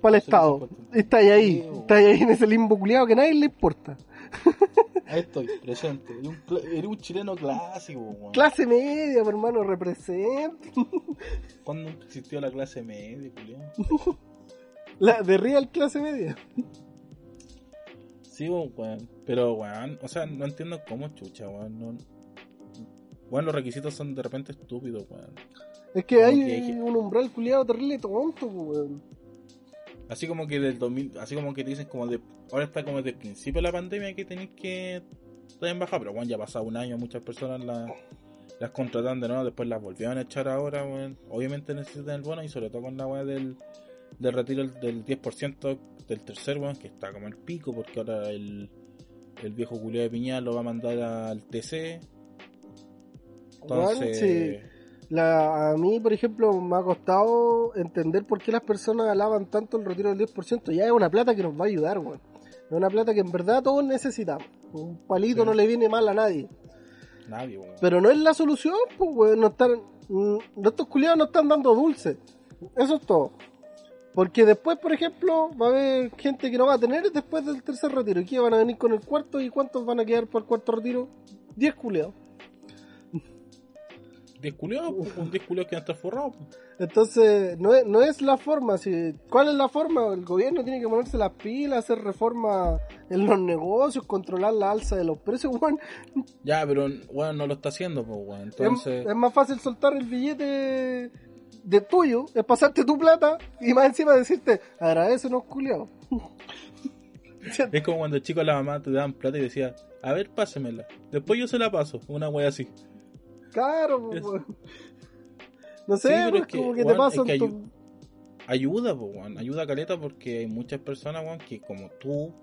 [SPEAKER 3] para el Estado. Estáis ahí, estáis ahí en ese limbo culiado que a nadie le importa. (laughs)
[SPEAKER 4] Ahí estoy, presente. Eres un, cla- eres un chileno clásico, weón.
[SPEAKER 3] Clase media, mi hermano, representa. (laughs)
[SPEAKER 4] ¿Cuándo existió la clase media, culiao?
[SPEAKER 3] La de real clase media.
[SPEAKER 4] Sí, weón. Pero, weón, o sea, no entiendo cómo chucha, weón. No... Weón, los requisitos son de repente estúpidos, weón.
[SPEAKER 3] Es que hay,
[SPEAKER 4] que hay
[SPEAKER 3] un umbral culiado terrible tonto, weón.
[SPEAKER 4] Así como que del 2000, así como que te dicen como de, ahora está como desde el principio de la pandemia que tenéis que estar en baja, pero bueno, ya ha pasado un año, muchas personas la- las contratan de nuevo, después las volvieron a echar ahora. Obviamente necesitan el bono y sobre todo con la weá del, del retiro del 10% del tercer, weón, que está como el pico, porque ahora el, el viejo culio de Piñal lo va a mandar al TC. Entonces,
[SPEAKER 3] sí. La, a mí, por ejemplo, me ha costado entender por qué las personas alaban tanto el retiro del 10%. Ya es una plata que nos va a ayudar, weón. Es una plata que en verdad todos necesitamos. Un palito
[SPEAKER 4] Sí.
[SPEAKER 3] no le viene mal a nadie.
[SPEAKER 4] nadie, weón.
[SPEAKER 3] Pero no es la solución, pues, weón. No están, mm, estos culiados no están dando dulce. Eso es todo. Porque después, por ejemplo, va a haber gente que no va a tener después del tercer retiro. ¿Y qué van a venir con el cuarto? ¿Y cuántos van a quedar por el cuarto retiro? 10 culiados.
[SPEAKER 4] 10 culiados, pues, con 10 culiados que están forrados. pues.
[SPEAKER 3] Entonces, no es, no es la forma. Si, ¿Cuál es la forma? El gobierno tiene que ponerse las pilas, hacer reformas en los negocios, controlar la alza de los precios, (laughs) weón.
[SPEAKER 4] Ya, pero weón no lo está haciendo, pues Entonces,
[SPEAKER 3] Es, más fácil soltar el billete de tuyo, es pasarte tu plata y más encima decirte, agradecenos, culiao. (laughs)
[SPEAKER 4] es como cuando el chico a la mamá te daban plata y decía, a ver, pásemela. Después yo se la paso, una wea así.
[SPEAKER 3] Claro,
[SPEAKER 4] Es-.
[SPEAKER 3] No sé,
[SPEAKER 4] Sí, pero
[SPEAKER 3] pues,
[SPEAKER 4] es que,
[SPEAKER 3] como que te pasan
[SPEAKER 4] es que
[SPEAKER 3] tu-
[SPEAKER 4] ayu- Ayuda, pues weón. Ayuda caleta porque hay muchas personas, weón, que como tú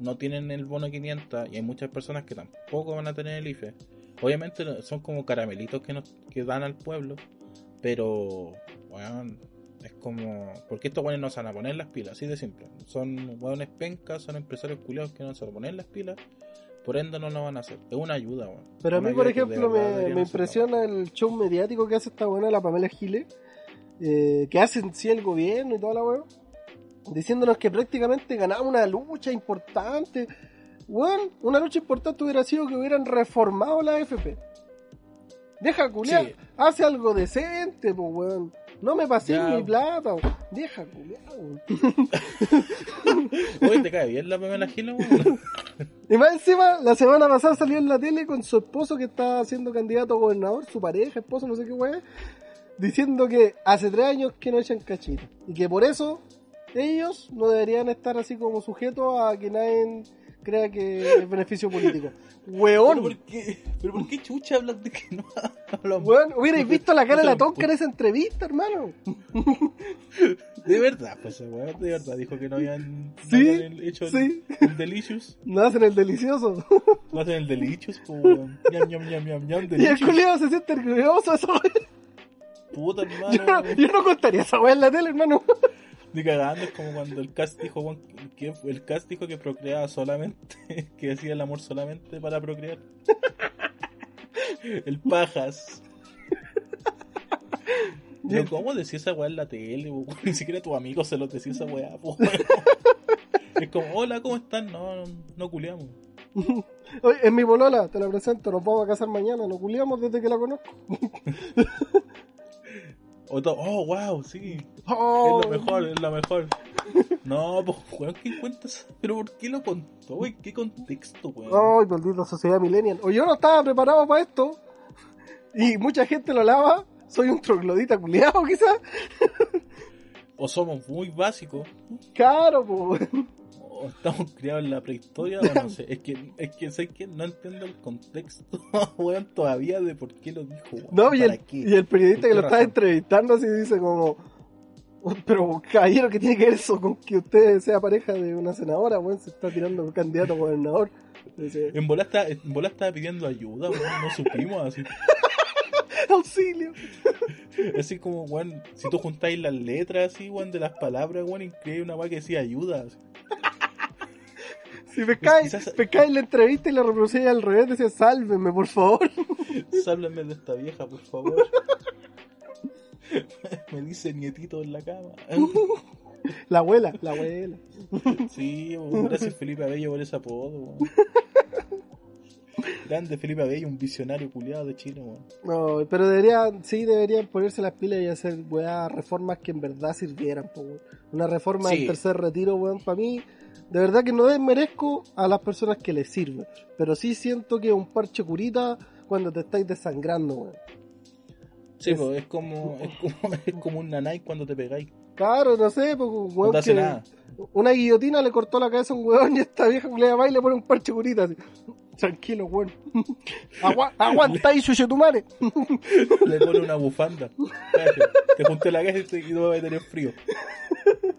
[SPEAKER 4] no tienen el bono 500 y hay muchas personas que tampoco van a tener el IFE. Obviamente son como caramelitos que, nos, que dan al pueblo, pero, weón, es como... Porque estos weones no se van a poner las pilas, así de simple. Son weones pencas, son empresarios culiados que no se van a poner las pilas, por ende no lo van a hacer. Es una ayuda, weón.
[SPEAKER 3] Pero a mí, por ejemplo, me, impresiona el show mediático que hace esta buena la Pamela Giles, eh, que hace en sí el gobierno y toda la weá, diciéndonos que prácticamente ganamos una lucha importante. Weón, una lucha importante hubiera sido que hubieran reformado la AFP. Deja culiar,
[SPEAKER 4] Sí.
[SPEAKER 3] hace algo decente, pues weón. No me
[SPEAKER 4] Ya.
[SPEAKER 3] mi plata, weón. Deja culiar, weón. (laughs)
[SPEAKER 4] Oye, te cae bien la Pamela Gila, weón. (laughs)
[SPEAKER 3] Y más encima, la semana pasada salió en la tele con su esposo que está siendo candidato a gobernador, su pareja, esposo, no sé qué weá, diciendo que hace tres años que no echan cachita. Y que por eso ellos no deberían estar así como sujetos a que nadie crea que es beneficio político.
[SPEAKER 4] ¿Pero
[SPEAKER 3] Weón,
[SPEAKER 4] por qué, pero por qué chucha hablas de que no (laughs) hablamos?
[SPEAKER 3] weón, hubierais visto la cara de la tonca en esa entrevista, hermano. (laughs)
[SPEAKER 4] De verdad, pues weón de verdad dijo que no habían
[SPEAKER 3] Sí,
[SPEAKER 4] no habían hecho el,
[SPEAKER 3] sí.
[SPEAKER 4] el Delicious.
[SPEAKER 3] No hacen el delicioso.
[SPEAKER 4] No hacen el Delicious, pues weón. Ñam, ñam, ñam, ñam, ñam,
[SPEAKER 3] Y el culiado se siente orgulloso eso, weón.
[SPEAKER 4] Puta
[SPEAKER 3] Yo no,
[SPEAKER 4] hermano.
[SPEAKER 3] yo no contaría esa weá en la tele, hermano.
[SPEAKER 4] Ni cagando, es como cuando el cast dijo, que el cast dijo que procreaba solamente, (laughs) que hacía el amor solamente para procrear. (laughs) El pajas. Pero ¿Cómo decía esa weá en la tele? (laughs) Ni siquiera tu amigo se lo decía esa weá, weón. Es como, hola, ¿cómo están? No, no, no culiamos.
[SPEAKER 3] Oye, es mi bolola, te la presento, nos vamos a casar mañana, nos culiamos desde que la conozco.
[SPEAKER 4] O to- oh, wow, sí.
[SPEAKER 3] Oh,
[SPEAKER 4] Es lo mejor, es lo mejor. No, pues, weón, ¿qué cuentas? ¿Pero por qué lo contó, güey? ¿Qué contexto, weón?
[SPEAKER 3] Ay, maldita sociedad millennial. O yo no estaba preparado para esto. Y mucha gente lo lava. Soy un troglodita culiado, quizás.
[SPEAKER 4] O somos muy básicos,
[SPEAKER 3] Claro, pues.
[SPEAKER 4] O estamos criados en la prehistoria, o no sé. Es que, es que sé que no entiendo el contexto, (laughs) weón, todavía de por qué lo dijo, weón.
[SPEAKER 3] No, y
[SPEAKER 4] ¿Para
[SPEAKER 3] el,
[SPEAKER 4] qué?
[SPEAKER 3] y el periodista
[SPEAKER 4] ¿Por
[SPEAKER 3] que lo
[SPEAKER 4] razón?
[SPEAKER 3] entrevistando así dice como... Pero caballero, ¿qué tiene que ver eso con que usted sea pareja de una senadora? Bueno, se está tirando un candidato a gobernador.
[SPEAKER 4] En bola estaba, en bola estaba pidiendo ayuda, weón, no supimos así. (laughs)
[SPEAKER 3] auxilio. (laughs)
[SPEAKER 4] Así como, weón, si tú juntáis las letras así, weón, de las palabras, weón, hay una weá que decía ayuda. así.
[SPEAKER 3] Si pescáis,
[SPEAKER 4] quizás-
[SPEAKER 3] pescáis la entrevista y la reproducíais al revés, decía, sálvenme, por favor. (laughs)
[SPEAKER 4] Sálvenme de esta vieja, por favor. (laughs) Me dice nietito en la cama. (laughs)
[SPEAKER 3] La abuela, la abuela.
[SPEAKER 4] Sí, gracias Felipe Abello por ese apodo. Grande Felipe Abello, un visionario culiado de Chile, weón.
[SPEAKER 3] No, pero deberían, sí, deberían ponerse las pilas y hacer, weá, reformas que en verdad sirvieran, po. Una reforma
[SPEAKER 4] Sí.
[SPEAKER 3] del tercer retiro, weón, para mí, de verdad que no desmerezco a las personas que les sirve, pero sí siento que es un parche curita cuando te estáis desangrando, weón.
[SPEAKER 4] Sí,
[SPEAKER 3] Es-
[SPEAKER 4] pues es como, es como, (laughs) es como un nanay cuando te pegáis.
[SPEAKER 3] Claro, no sé, pues, weón,
[SPEAKER 4] No hace
[SPEAKER 3] que
[SPEAKER 4] nada.
[SPEAKER 3] una guillotina le cortó la cabeza a un weón y esta vieja le va y le pone un parche curita, así. Tranquilo, weón. (laughs) Agua- aguanta ahí, chuchetumare.
[SPEAKER 4] Le pone una bufanda. Te junté la cabeza y no vas a tener frío. (laughs)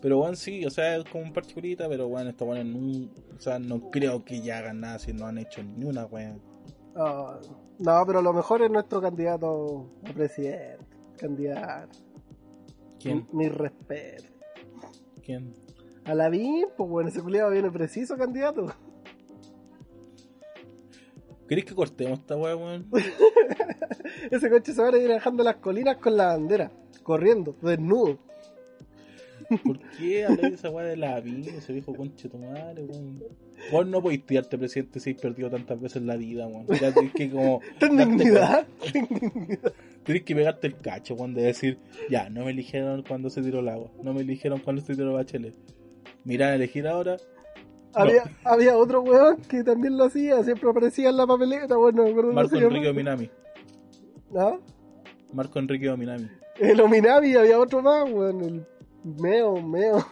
[SPEAKER 4] Pero bueno, sí, o sea, es como un parche curita, pero bueno, esto bueno, no, o sea, no creo que ya hagan nada si no han hecho ni una wea.
[SPEAKER 3] Ah, no, pero lo mejor es nuestro candidato a presidente. Candidato.
[SPEAKER 4] ¿Quién?
[SPEAKER 3] Mi respeto.
[SPEAKER 4] ¿Quién?
[SPEAKER 3] A la BIM, pues bueno, ese culiado viene preciso, candidato.
[SPEAKER 4] ¿Querés que cortemos esta wea, weón? (laughs)
[SPEAKER 3] Ese coche se va a ir bajando las colinas con la bandera, corriendo, desnudo.
[SPEAKER 4] ¿Por qué hablas de esa wea de la vida, ese viejo conche tu madre, weón? Vos no podés tirarte presidente si has perdido tantas veces la vida, weón. Ya tenés que como. (laughs) (laughs)
[SPEAKER 3] Ten dignidad.
[SPEAKER 4] Tenés que pegarte el cacho, weón, de decir, ya, no me eligieron cuando se tiró el agua, no me eligieron cuando se tiró Bachelet. Mirá, elegir ahora.
[SPEAKER 3] Había, había otro weón que también lo hacía, siempre aparecía en la papeleta, bueno, no me acuerdo
[SPEAKER 4] Marco. Enrique Ominami.
[SPEAKER 3] ¿No?
[SPEAKER 4] Marco Enrique Ominami.
[SPEAKER 3] El Ominavi, había otro más, weón, el Meo, Meo.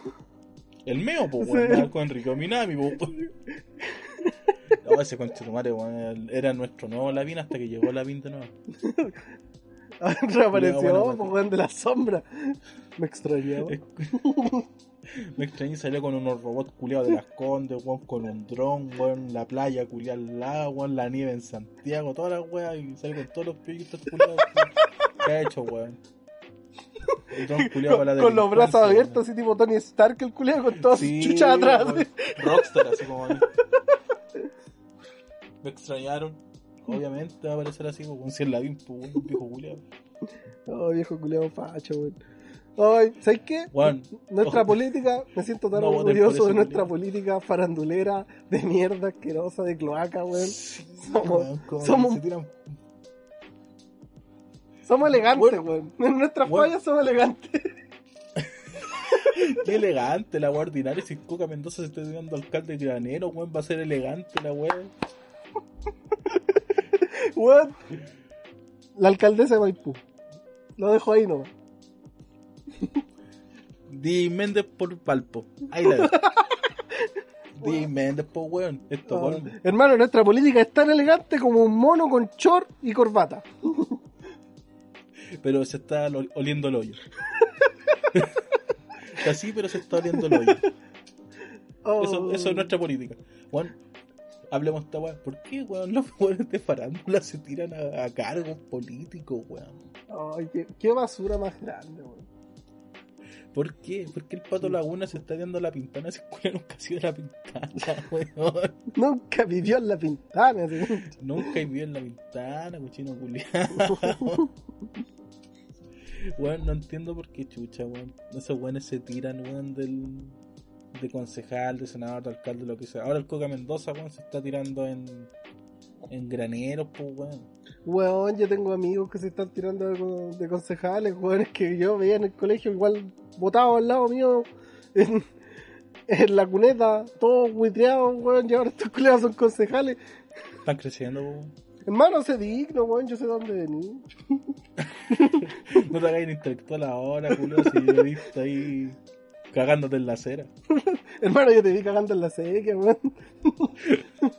[SPEAKER 4] El meo,
[SPEAKER 3] Sí.
[SPEAKER 4] weón. Marco Enrique Ominami, po. (laughs) No, ese conche tu madre, weón. Era nuestro nuevo Lavín hasta que llegó Lavín de nuevo. (laughs)
[SPEAKER 3] Reapareció,
[SPEAKER 4] Bueno, bueno.
[SPEAKER 3] pues, weón, de la sombra. Me extrañaba. (laughs)
[SPEAKER 4] Me extrañé y salió con unos robots culiados de las condes, weón, con un dron, weón, la playa culiada al lado, weón, la nieve en Santiago, todas las weas, y salió con todos los proyectos culiados. ¿Qué ha hecho, weón? (laughs) Culiado
[SPEAKER 3] Con,
[SPEAKER 4] para la
[SPEAKER 3] con los brazos abiertos, así tipo Tony Stark, el culiado con todas
[SPEAKER 4] Sí,
[SPEAKER 3] sus chuchas atrás.
[SPEAKER 4] weón. Rockstar, así como. (laughs) Me extrañaron. Obviamente va a aparecer así, si es la pues, weón, un viejo culiado. (laughs)
[SPEAKER 3] Oh, viejo culiado facho, weón. Ay, ¿sabes qué? Nuestra
[SPEAKER 4] Oh.
[SPEAKER 3] política, me siento tan
[SPEAKER 4] No
[SPEAKER 3] orgulloso de nuestra
[SPEAKER 4] culiao.
[SPEAKER 3] política farandulera, de mierda asquerosa, de cloaca, weón. somos,
[SPEAKER 4] como
[SPEAKER 3] somos,
[SPEAKER 4] se tiran
[SPEAKER 3] somos elegantes, weón. En nuestras
[SPEAKER 4] Bueno.
[SPEAKER 3] fallas somos elegantes. (laughs)
[SPEAKER 4] Qué elegante la wea ordinaria. Si Coca Mendoza se está tirando alcalde de granero, weón, va a ser elegante la wea. (laughs)
[SPEAKER 3] Weón. La alcaldesa de Maipú. Lo dejo ahí nomás. (laughs)
[SPEAKER 4] Di Méndez por Palpo. Ahí la dejo. DJ Méndez, po, weón. Esto,
[SPEAKER 3] Ah,
[SPEAKER 4] weón.
[SPEAKER 3] hermano, nuestra política es tan elegante como un mono con short y corbata.
[SPEAKER 4] Pero se está oliendo el hoyo. (laughs) Está así, pero se está oliendo el hoyo.
[SPEAKER 3] Oh.
[SPEAKER 4] Eso, eso es nuestra política. Weón, hablemos de esta weón. ¿Por qué, weón, los weones de farándula se tiran a, a cargos políticos, weón?
[SPEAKER 3] Ay, qué, qué basura más grande, weón.
[SPEAKER 4] ¿Por qué? ¿Por qué el pato Laguna se está dando la pintana si el nunca ha sido la pintana, (laughs) weón?
[SPEAKER 3] Nunca vivió en la pintana. así.
[SPEAKER 4] Nunca vivió en la ventana, cochino culiado. (laughs) Weón, no entiendo por qué chucha, weón. Esos weones se tiran, weón, del. de concejal, de senador, de alcalde, lo que sea. Ahora el Coca Mendoza, weón, se está tirando en. en graneros, pues, weón.
[SPEAKER 3] Weón, yo tengo amigos que se están tirando de, de concejales, weón, que yo veía en el colegio igual votados al lado mío en, en la cuneta, todos buitreados, weón, y ahora estos culiados son concejales.
[SPEAKER 4] Están creciendo, weón.
[SPEAKER 3] Hermano, sé digno, weón, yo sé dónde venir. (laughs)
[SPEAKER 4] No te hagas el intelectual ahora, culo, si yo he visto ahí cagándote en la acera. (laughs)
[SPEAKER 3] Hermano, yo te vi cagando en la sequía, weón. (laughs)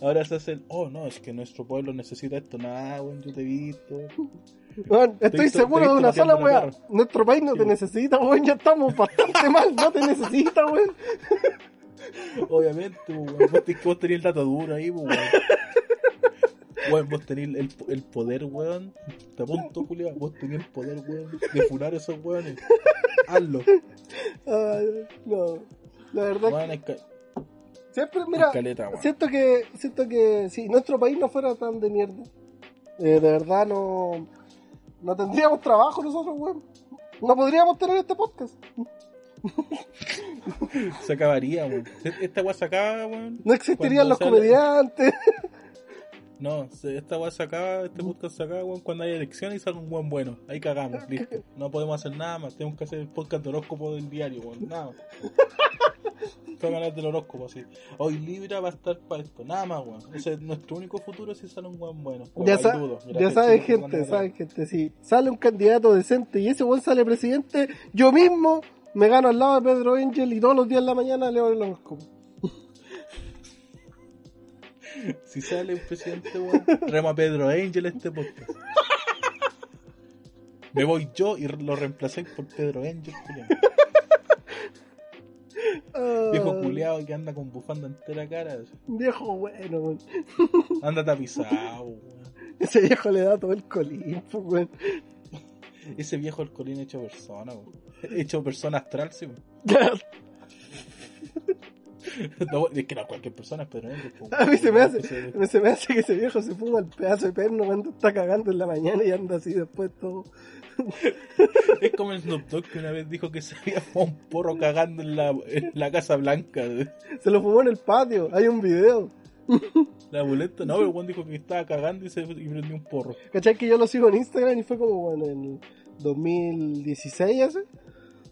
[SPEAKER 4] Ahora se hacen, oh no, es que nuestro pueblo necesita esto. Nada, weón, yo te he visto. He
[SPEAKER 3] estoy
[SPEAKER 4] visto-
[SPEAKER 3] seguro de una sola weá. Nuestro país no
[SPEAKER 4] Sí,
[SPEAKER 3] te necesita, weón, ya estamos bastante mal, no te necesita, weón.
[SPEAKER 4] Obviamente, pues, weón. Vos, tenés- vos tenés el dato duro ahí, pues, weón. Weón, vos tenés el, el poder, weón. Te apunto, Julia. Vos tenés el poder, weón, de funar a esos weones. Hazlo.
[SPEAKER 3] Ay, no, la verdad
[SPEAKER 4] Weón,
[SPEAKER 3] Siempre, mira, siento que, siento que si nuestro país no fuera tan de mierda, eh, de verdad no, no tendríamos trabajo nosotros, weón. No podríamos tener este podcast.
[SPEAKER 4] Se acabaría, weón. Esta weá se acaba, weón.
[SPEAKER 3] No existirían los
[SPEAKER 4] sale-
[SPEAKER 3] comediantes.
[SPEAKER 4] No, esta weá se acaba, este podcast se acaba, weón, cuando hay elecciones y sale un buen bueno. Ahí cagamos, (laughs) listo. No podemos hacer nada más. Tenemos que hacer el podcast de horóscopo del diario, weón. Nada más. (laughs) Hablar del horóscopo, así. Hoy Libra va a estar para esto. Nada más, weón. Ese es nuestro único futuro si sale un buen bueno.
[SPEAKER 3] Ya, sa-
[SPEAKER 4] dudo. Mira,
[SPEAKER 3] ya saben, gente,
[SPEAKER 4] weón,
[SPEAKER 3] saben, gente. Si sale un candidato decente y ese weón sale presidente, yo mismo me gano al lado de Pedro Angel y todos los días en la mañana leo el horóscopo. (laughs)
[SPEAKER 4] Si sale un presidente, weón, rema a Pedro Angel este podcast. Me voy yo y lo reemplacé por Pedro Angel, culiao. Viejo
[SPEAKER 3] Ah,
[SPEAKER 4] culiado que anda con bufanda entera cara.
[SPEAKER 3] Viejo bueno, weón.
[SPEAKER 4] Anda tapizado, weón.
[SPEAKER 3] Ese viejo le da todo el colín, weón.
[SPEAKER 4] Ese viejo alcoholín hecho persona, weón. Hecho persona astral, sí. (laughs) No, es que no cualquier persona, pero no, pues,
[SPEAKER 3] A mí se me hace,
[SPEAKER 4] ese-
[SPEAKER 3] se me hace que ese viejo se fuma el pedazo de perno cuando está cagando en la mañana y anda así después todo.
[SPEAKER 4] Es como el Snoop Dogg que una vez dijo que se había fumado un porro cagando en la, en la Casa Blanca.
[SPEAKER 3] Se lo fumó en el patio, hay un video. (laughs)
[SPEAKER 4] La boleta, no, pero Juan dijo que estaba cagando y se y prendió un porro.
[SPEAKER 3] ¿Cachai que yo lo sigo en Instagram y fue como, bueno, en el 2016 hace?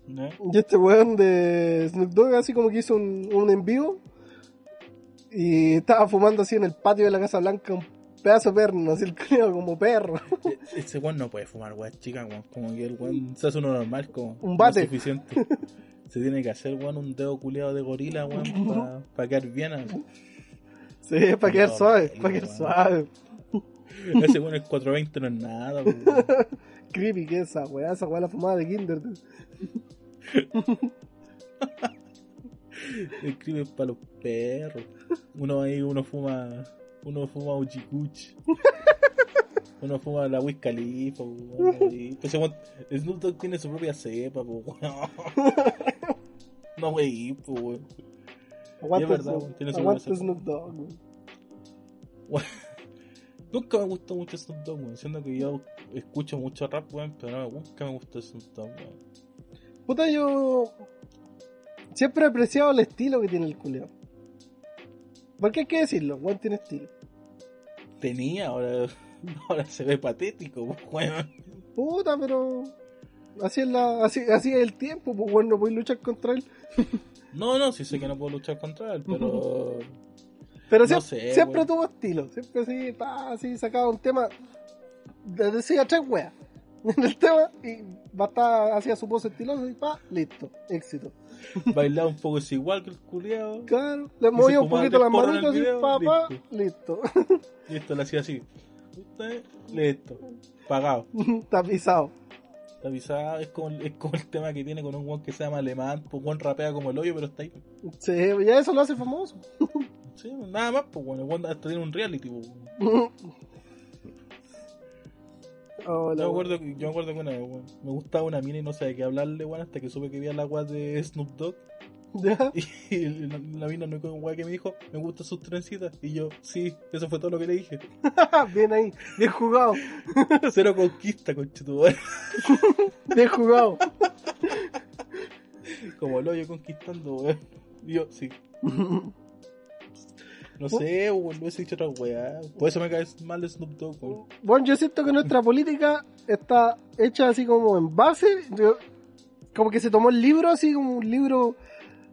[SPEAKER 4] ¿no?
[SPEAKER 3] Y este weón de Snoop Dogg así como que hizo un, un en vivo y estaba fumando así en el patio de la Casa Blanca un pedazo de perno, así el culiao como perro. (laughs)
[SPEAKER 4] E- Ese weón no puede fumar, weón, chica, weón. Como que el weón se hace uno normal, como.
[SPEAKER 3] Un
[SPEAKER 4] no
[SPEAKER 3] bate.
[SPEAKER 4] es suficiente. (laughs) Se tiene que hacer, weón, un dedo culiado de gorila, weón, para quedar bien. así.
[SPEAKER 3] Sí, para quedar
[SPEAKER 4] No,
[SPEAKER 3] suave, para quedar suave. (laughs)
[SPEAKER 4] Ese weón el 420 no es nada, weón. (laughs)
[SPEAKER 3] Creepy que esa weá, esa weá la fumada de Kinder. (laughs)
[SPEAKER 4] Escribe para los perros. Uno ahí, uno fuma. Uno fuma Uchikuchi. Uno fuma la Wiz Khalifa, weón. Snoop Dogg tiene su propia cepa, weón. No, wey, weón. Es verdad,
[SPEAKER 3] Snoop- Dogg. (laughs)
[SPEAKER 4] Nunca me gustó mucho Snoop Dogg, weón. Siendo que yo escucho mucho rap, weón, pero nunca me gustó Snoop Dogg, weón.
[SPEAKER 3] Puta, yo siempre he apreciado el estilo que tiene el culeo. Porque hay que decirlo, weón tiene estilo.
[SPEAKER 4] Tenía, ahora, (laughs) ahora se ve patético, weón.
[SPEAKER 3] Puta, pero así es la, así, así es el tiempo, pues bueno, no puedes luchar contra él. (laughs)
[SPEAKER 4] No, no, sí sé que no puedo luchar contra él, pero. (laughs)
[SPEAKER 3] Pero
[SPEAKER 4] No
[SPEAKER 3] siempre,
[SPEAKER 4] sé,
[SPEAKER 3] siempre tuvo estilo, siempre así, pa, así sacaba un tema, de- decía tres weas. (laughs) en el tema y va a estar hacia su pose estilosa y pa, listo, éxito.
[SPEAKER 4] Bailaba un poco es igual que el culiado.
[SPEAKER 3] Claro, le movía un poquito las manitos y pa, pa, listo.
[SPEAKER 4] Listo, le hacía así. Listo. Pagado.
[SPEAKER 3] Tapizado.
[SPEAKER 4] Está avisado, es como, es como el tema que tiene con un guan que se llama alemán, pues guan rapea como el hoyo, pero está ahí.
[SPEAKER 3] Sí, ya eso lo hace famoso. (laughs)
[SPEAKER 4] Sí, nada más, pues bueno, el guan hasta tiene un reality, pues. bueno. (laughs)
[SPEAKER 3] Oh,
[SPEAKER 4] Yo me acuerdo, que- yo me acuerdo que una vez, weón, me gustaba una mina y no sabía de qué hablarle, weón, hasta que supe que había la weá de Snoop Dogg. (laughs)
[SPEAKER 3] ¿Ya?
[SPEAKER 4] Y la, la mina no con weá que me dijo, me gustan sus trencitas. Y yo, sí, eso fue todo lo que le dije. (laughs)
[SPEAKER 3] bien ahí, bien jugado, (laughs)
[SPEAKER 4] Cero conquista, conchetumare.
[SPEAKER 3] bien jugado.
[SPEAKER 4] Como el hoyo conquistando, weón. Y yo, sí. No sé, weón, no hubiese dicho otra weá. Por eso me cae mal Snoop Dogg, weón.
[SPEAKER 3] Bueno, yo siento que nuestra política está hecha así como en base, yo- como que se tomó el libro así como un libro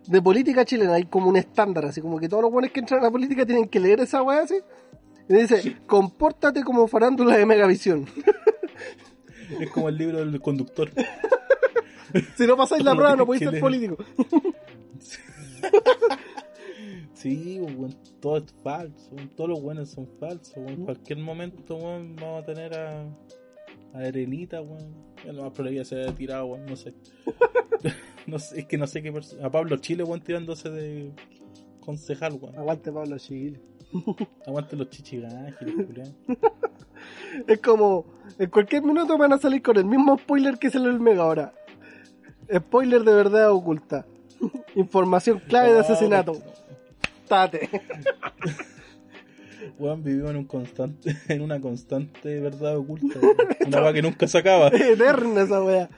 [SPEAKER 3] de política chilena, hay como un estándar, así como que todos los buenos que entran a la política tienen que leer esa weá así. Y dice, compórtate como farándula de Megavisión. (laughs)
[SPEAKER 4] Es como el libro del conductor. (laughs)
[SPEAKER 3] si no pasáis la prueba no podéis ser político. (laughs)
[SPEAKER 4] Sí, todo es falso, todos los buenos son falsos. En cualquier momento, weón, vamos a tener a, a Erenita, weón. Ya lo más probable se haya tirado, weón, no sé. No sé, es que no sé qué persona. A Pablo Chile, weón, tirándose de concejal, weón.
[SPEAKER 3] Aguante Pablo Chile. (laughs)
[SPEAKER 4] Aguante los culiao.
[SPEAKER 3] Es como, en cualquier minuto van a salir con el mismo spoiler que salió el Mega ahora. Spoiler de verdad oculta. (laughs) Información clave de asesinato. Tate. (laughs)
[SPEAKER 4] Weón, vivimos en un constante, (laughs) en una constante verdad oculta, weón. Una weá que nunca se acaba. (laughs)
[SPEAKER 3] Eterna esa wea.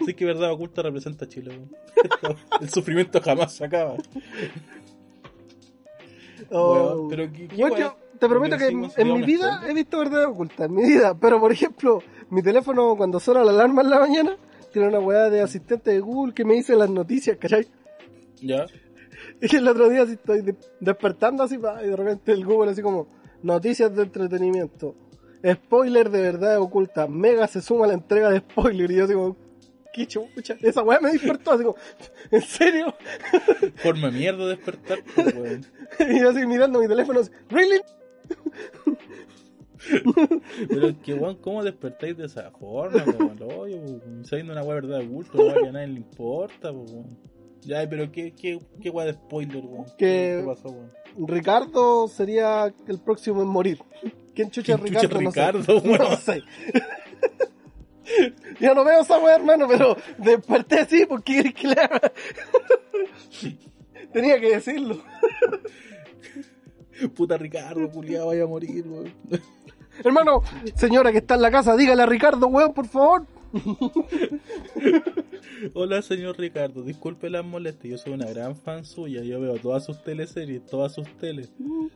[SPEAKER 4] Así que verdad oculta representa a Chile, weón. (laughs) El sufrimiento jamás se acaba.
[SPEAKER 3] Oh.
[SPEAKER 4] Weón, pero ¿qué- qué
[SPEAKER 3] Bueno,
[SPEAKER 4] weá?
[SPEAKER 3] yo te prometo que en, mi vida he visto verdad oculta, en mi vida. Pero por ejemplo, mi teléfono cuando suena la alarma en la mañana, tiene una weá de asistente de Google que me dice las noticias, ¿cachai?
[SPEAKER 4] Ya. (laughs)
[SPEAKER 3] Y el otro día así estoy de- despertando así y de repente el Google así como noticias de entretenimiento. Spoiler de verdad oculta. Mega se suma a la entrega de spoiler. Y yo así como, qué chucha. Esa weá me despertó así como, (laughs) ¿en serio? (laughs)
[SPEAKER 4] Forma mierda despertar, weón.
[SPEAKER 3] Y yo así mirando mi teléfono así, ¿really?
[SPEAKER 4] Pero es que, weón, ¿cómo despertáis de esa forma, hoyo, po, weón? Una weá verdad oculta, weá que a nadie le importa, po, weón. Ya, pero ¿qué, qué, qué weá de spoiler, weón?
[SPEAKER 3] Que-
[SPEAKER 4] ¿Qué pasó, weón?
[SPEAKER 3] Ricardo sería el próximo en morir. ¿Quién chucha
[SPEAKER 4] ¿Quién chucha
[SPEAKER 3] Ricardo?
[SPEAKER 4] es
[SPEAKER 3] no sé. No sé. (laughs) Yo no veo esa weá, hermano, pero desperté así porque querés que le haga? (laughs) Tenía que decirlo. (laughs)
[SPEAKER 4] Puta Ricardo, culiado, vaya a morir, weón.
[SPEAKER 3] Hermano, señora que está en la casa, dígale a Ricardo, weón, por favor. (laughs)
[SPEAKER 4] Hola, señor Ricardo, disculpe las molestias, yo soy una gran fan suya, yo veo todas sus teleseries, todas sus teles.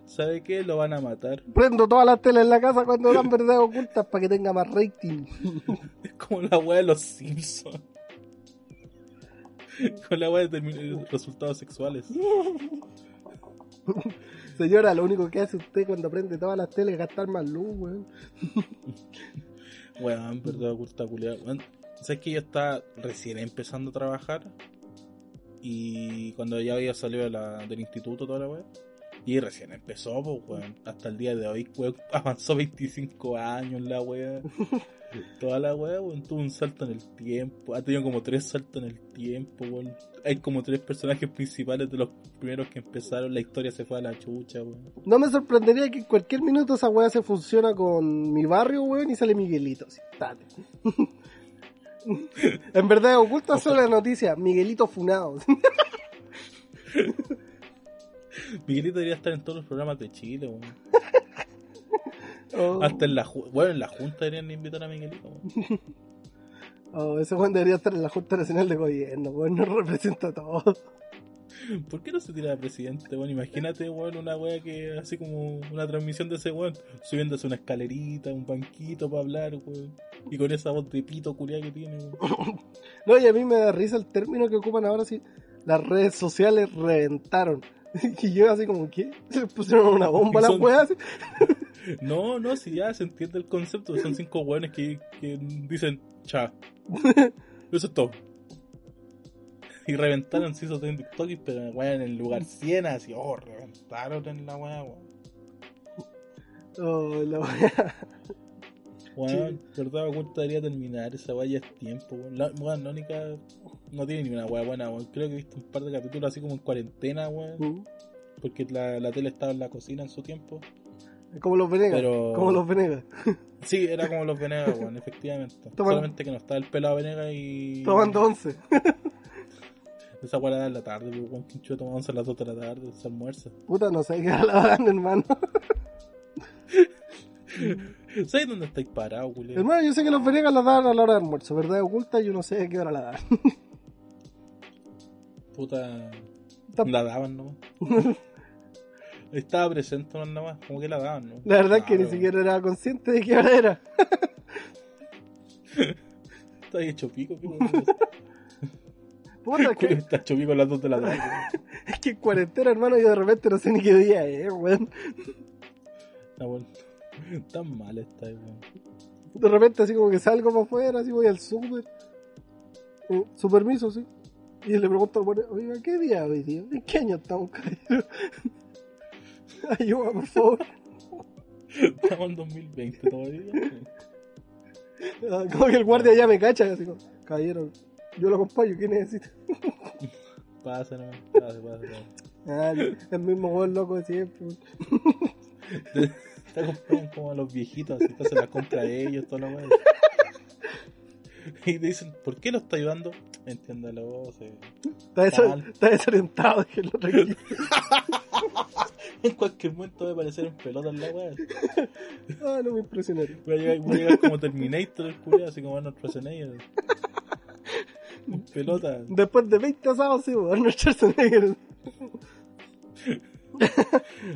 [SPEAKER 4] ¿Sabe qué? Lo van a matar.
[SPEAKER 3] Prendo todas las teles en la casa cuando dan verdades ocultas para que tenga más rating. (laughs)
[SPEAKER 4] Es como la weá de los Simpsons. (laughs) Con la weá de resultados sexuales.
[SPEAKER 3] Señora, lo único que hace usted cuando prende todas las teles es gastar más luz, weón.
[SPEAKER 4] Weón, verdad, oculta culiada. Weón, ¿Sabes que yo estaba recién empezando a trabajar? Y cuando ya había salido de la- del instituto, toda la weá. Y recién empezó, pues, weón. Hasta el día de hoy, weón, (laughs) avanzó 25 años la weá. (laughs) Toda la weá, weón, tuvo un salto en el tiempo. Ha tenido como tres saltos en el tiempo, weón. Hay como tres personajes principales de los primeros que empezaron. La historia se fue a la chucha, weón.
[SPEAKER 3] No me sorprendería que en cualquier minuto esa weá se funciona con mi barrio, weón, y sale Miguelito. Así, (laughs) en verdad, oculta solo la noticia, Miguelito funado. (laughs)
[SPEAKER 4] Miguelito debería estar en todos los programas de Chile, weón.
[SPEAKER 3] Oh,
[SPEAKER 4] Hasta en la, ju- bueno, en la junta deberían invitar a Miguelito. weón.
[SPEAKER 3] oh, ese weón debería estar en la Junta Nacional de Gobierno, weón, no representa todo.
[SPEAKER 4] ¿Por qué no se tira de presidente, weón? Imagínate, weón, una wea que así como una transmisión de ese weón, subiéndose una escalerita, un banquito para hablar, weón. Y con esa voz de pito culiada que tiene, weón. (laughs)
[SPEAKER 3] No, y a mí me da risa el término que ocupan ahora, sí. Las redes sociales reventaron. (laughs) Y yo así como, ¿qué? Se pusieron una bomba a weas. así. (laughs)
[SPEAKER 4] No, no, si ya se entiende el concepto. Son cinco weones que, que dicen cha. (laughs) Eso es todo. Y reventaron, se hizo en TikTok, pero weón en el lugar 100, así, oh, reventaron en la weá, weón.
[SPEAKER 3] Oh, la wea.
[SPEAKER 4] Weón, verdad, ¿cuánto debería terminar? Esa weá ya es tiempo, weón. La, weón, la única. No tiene ni una weá buena, weón. Creo que he visto un par de capítulos así como en cuarentena, weón. Porque la, la tele estaba en la cocina en su tiempo.
[SPEAKER 3] Como los Venegas.
[SPEAKER 4] Pero-
[SPEAKER 3] Como los Venegas. (laughs)
[SPEAKER 4] Sí, era como los Venegas, weón, efectivamente. (laughs) Solamente que no estaba el pelado Venegas y.
[SPEAKER 3] Tomando once. (laughs)
[SPEAKER 4] Esa weá la en la tarde, pues, weón. Quincho tomando once a las 2 de la tarde, se almuerza.
[SPEAKER 3] Puta, no sé qué era la dan, hermano.
[SPEAKER 4] ¿Sabes dónde estáis parados, Julio?
[SPEAKER 3] hermano, yo sé que los Venegas la dan a la hora de almuerzo. Verdad oculta, yo no sé a qué hora la dan.
[SPEAKER 4] Puta. La daban, ¿no? (laughs) Estaba presente nada más, como que la daban, ¿no?
[SPEAKER 3] La verdad es que
[SPEAKER 4] Ah,
[SPEAKER 3] ni siquiera era consciente de qué hora era. (laughs)
[SPEAKER 4] Está hecho pico, weón. (laughs)
[SPEAKER 3] Puta, que,
[SPEAKER 4] Está hecho pico a las 2 de la tarde.
[SPEAKER 3] es que en cuarentena, hermano, yo de repente no sé ni qué día es, weón.
[SPEAKER 4] Está bueno. Tan mal está, weón.
[SPEAKER 3] De repente así como que salgo para afuera, así voy al súper. Eh, Su permiso, sí. Y le pregunto al weón, oiga, ¿qué día hoy día? ¿En qué año estamos, caballero? (laughs) Ayuda, por favor.
[SPEAKER 4] Estamos en 2020 todavía.
[SPEAKER 3] Ah, Como que el guardia ya me cacha, así como, caballero, yo lo acompaño, ¿qué necesita? (laughs)
[SPEAKER 4] Pasa, no, pasa, pasa.
[SPEAKER 3] Ah, el mismo weón loco de siempre.
[SPEAKER 4] Está comprando como a los viejitos, así entonces las compra a ellos, todo lo weón. Y te dicen, ¿por qué lo está ayudando? Entiéndalo, sí.
[SPEAKER 3] Está, desa-
[SPEAKER 4] Mal.
[SPEAKER 3] está desorientado, déjenlo tranquilo. (laughs)
[SPEAKER 4] En cualquier momento va a aparecer en pelota en la weá.
[SPEAKER 3] Ah, no me impresionaron.
[SPEAKER 4] Voy a llegar, voy a llegar como Terminator el culo, así como Arnold Schwarzenegger. En pelota.
[SPEAKER 3] Después de 20 asados, sí, Arnold Schwarzenegger. (laughs)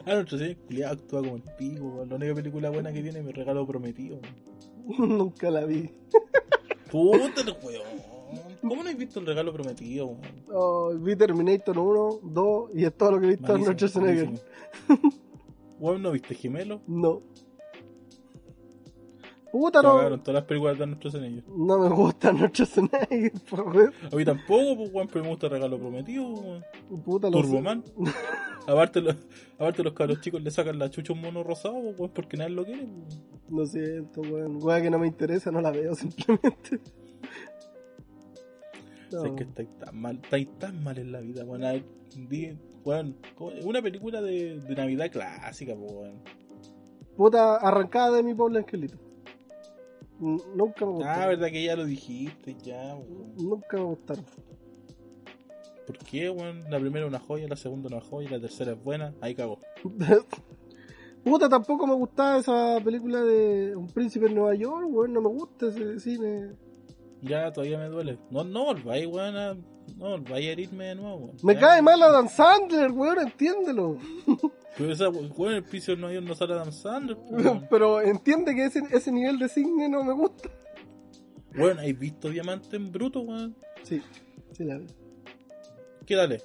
[SPEAKER 4] Arnold Schwarzenegger actúa como el pico. La única película buena que tiene es mi regalo prometido. (laughs)
[SPEAKER 3] Nunca la vi.
[SPEAKER 4] Puta el weón. ¿Cómo no has visto el regalo prometido, weón?
[SPEAKER 3] Oh, vi Terminator 1, 2 y es todo lo que he visto
[SPEAKER 4] Malísimo,
[SPEAKER 3] Schwarzenegger.
[SPEAKER 4] malísimo. (laughs) Weón, ¿no viste Gemelo?
[SPEAKER 3] No. Puta, no.
[SPEAKER 4] Cagaron todas las películas de Arnold Schwarzenegger.
[SPEAKER 3] No me gusta Arnold Schwarzenegger, (laughs) por.
[SPEAKER 4] A mí tampoco, pues, weón, pero me gusta el regalo prometido, weón.
[SPEAKER 3] Puta, lo.
[SPEAKER 4] Turboman. (laughs) aparte, los, aparte los cabros chicos le sacan la chucha un mono rosado, pues, weón, porque nadie lo quiere. pues.
[SPEAKER 3] Lo siento, weón. Weón que no me interesa, no la veo simplemente. No.
[SPEAKER 4] Sabes que estáis tan mal, estáis tan mal en la vida, di- como- una película de, de Navidad clásica, pues.
[SPEAKER 3] Puta, arrancada de mi pobre angelito. Nunca me gustaron.
[SPEAKER 4] Ah, verdad que ya lo dijiste, ya, weón.
[SPEAKER 3] Nunca me gustaron.
[SPEAKER 4] ¿Por qué, weón? La primera una joya, la segunda una joya, la tercera es buena, ahí cagó. (laughs)
[SPEAKER 3] Puta, tampoco me gustaba esa película de Un príncipe en Nueva York, weón. No me gusta ese cine.
[SPEAKER 4] Ya, todavía me duele. No, no volváis, weón, a, no volváis a herirme de nuevo, weón.
[SPEAKER 3] Me
[SPEAKER 4] Ya.
[SPEAKER 3] cae mal Adam Sandler, weón, entiéndelo. (laughs)
[SPEAKER 4] Pero esa, weón, el piso York no sale Adam Sandler, weón. (laughs)
[SPEAKER 3] Pero entiende que ese, ese nivel de cine no me gusta.
[SPEAKER 4] Weón, ¿has visto Diamante en Bruto, weón?
[SPEAKER 3] Sí, sí la vi.
[SPEAKER 4] ¿Qué dale?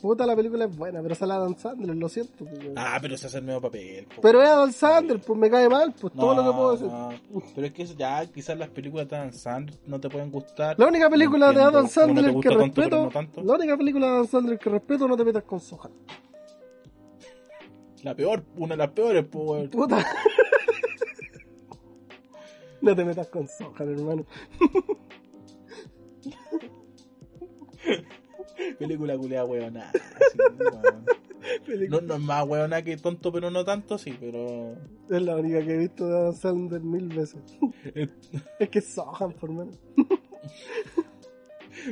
[SPEAKER 3] Puta, la película es buena, pero sale Adam Sandler, lo siento. pues, weón.
[SPEAKER 4] Ah, pero se hace el medio papel, po.
[SPEAKER 3] Pero es Adam Sandler, pues me cae mal, pues todo lo que puedo decir.
[SPEAKER 4] no. Pero es que ya, quizás las películas de Adam Sandler no te pueden gustar.
[SPEAKER 3] La única película de Adam Sandler que
[SPEAKER 4] tanto,
[SPEAKER 3] respeto,
[SPEAKER 4] no
[SPEAKER 3] la única película de Adam Sandler que respeto, no te metas con Sohan.
[SPEAKER 4] La peor, una de las peores, weón.
[SPEAKER 3] Puta. (laughs) no te metas con Sohan, hermano. (laughs)
[SPEAKER 4] Película culeada. Ah, (laughs) sí. No, no es más weona que tonto, pero no tanto, sí, pero.
[SPEAKER 3] Es la única que he visto de Adam Sandler mil veces. es (laughs) que es Sohan, por menos. (laughs)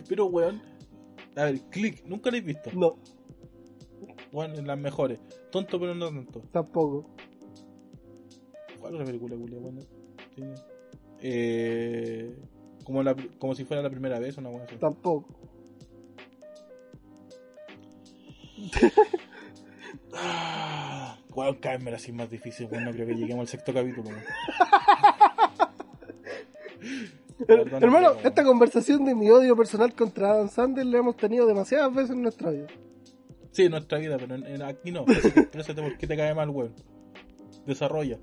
[SPEAKER 4] Pero, weón. A ver, click, nunca lo he visto.
[SPEAKER 3] No,
[SPEAKER 4] en las mejores. Tonto, pero no tanto.
[SPEAKER 3] tampoco.
[SPEAKER 4] ¿Cuál es la película culia, weón? Tiene- Eh. Como, la, como si fuera la primera vez, una así.
[SPEAKER 3] Tampoco.
[SPEAKER 4] Me la hacen más difícil, weón. No creo que lleguemos al sexto capítulo, (laughs)
[SPEAKER 3] Hermano, esta conversación de mi odio personal contra Adam Sandler la hemos tenido demasiadas veces en nuestra vida.
[SPEAKER 4] Sí, en nuestra vida, pero en, en- aquí no. Exprésate por qué te cae mal, weón. Desarrolla.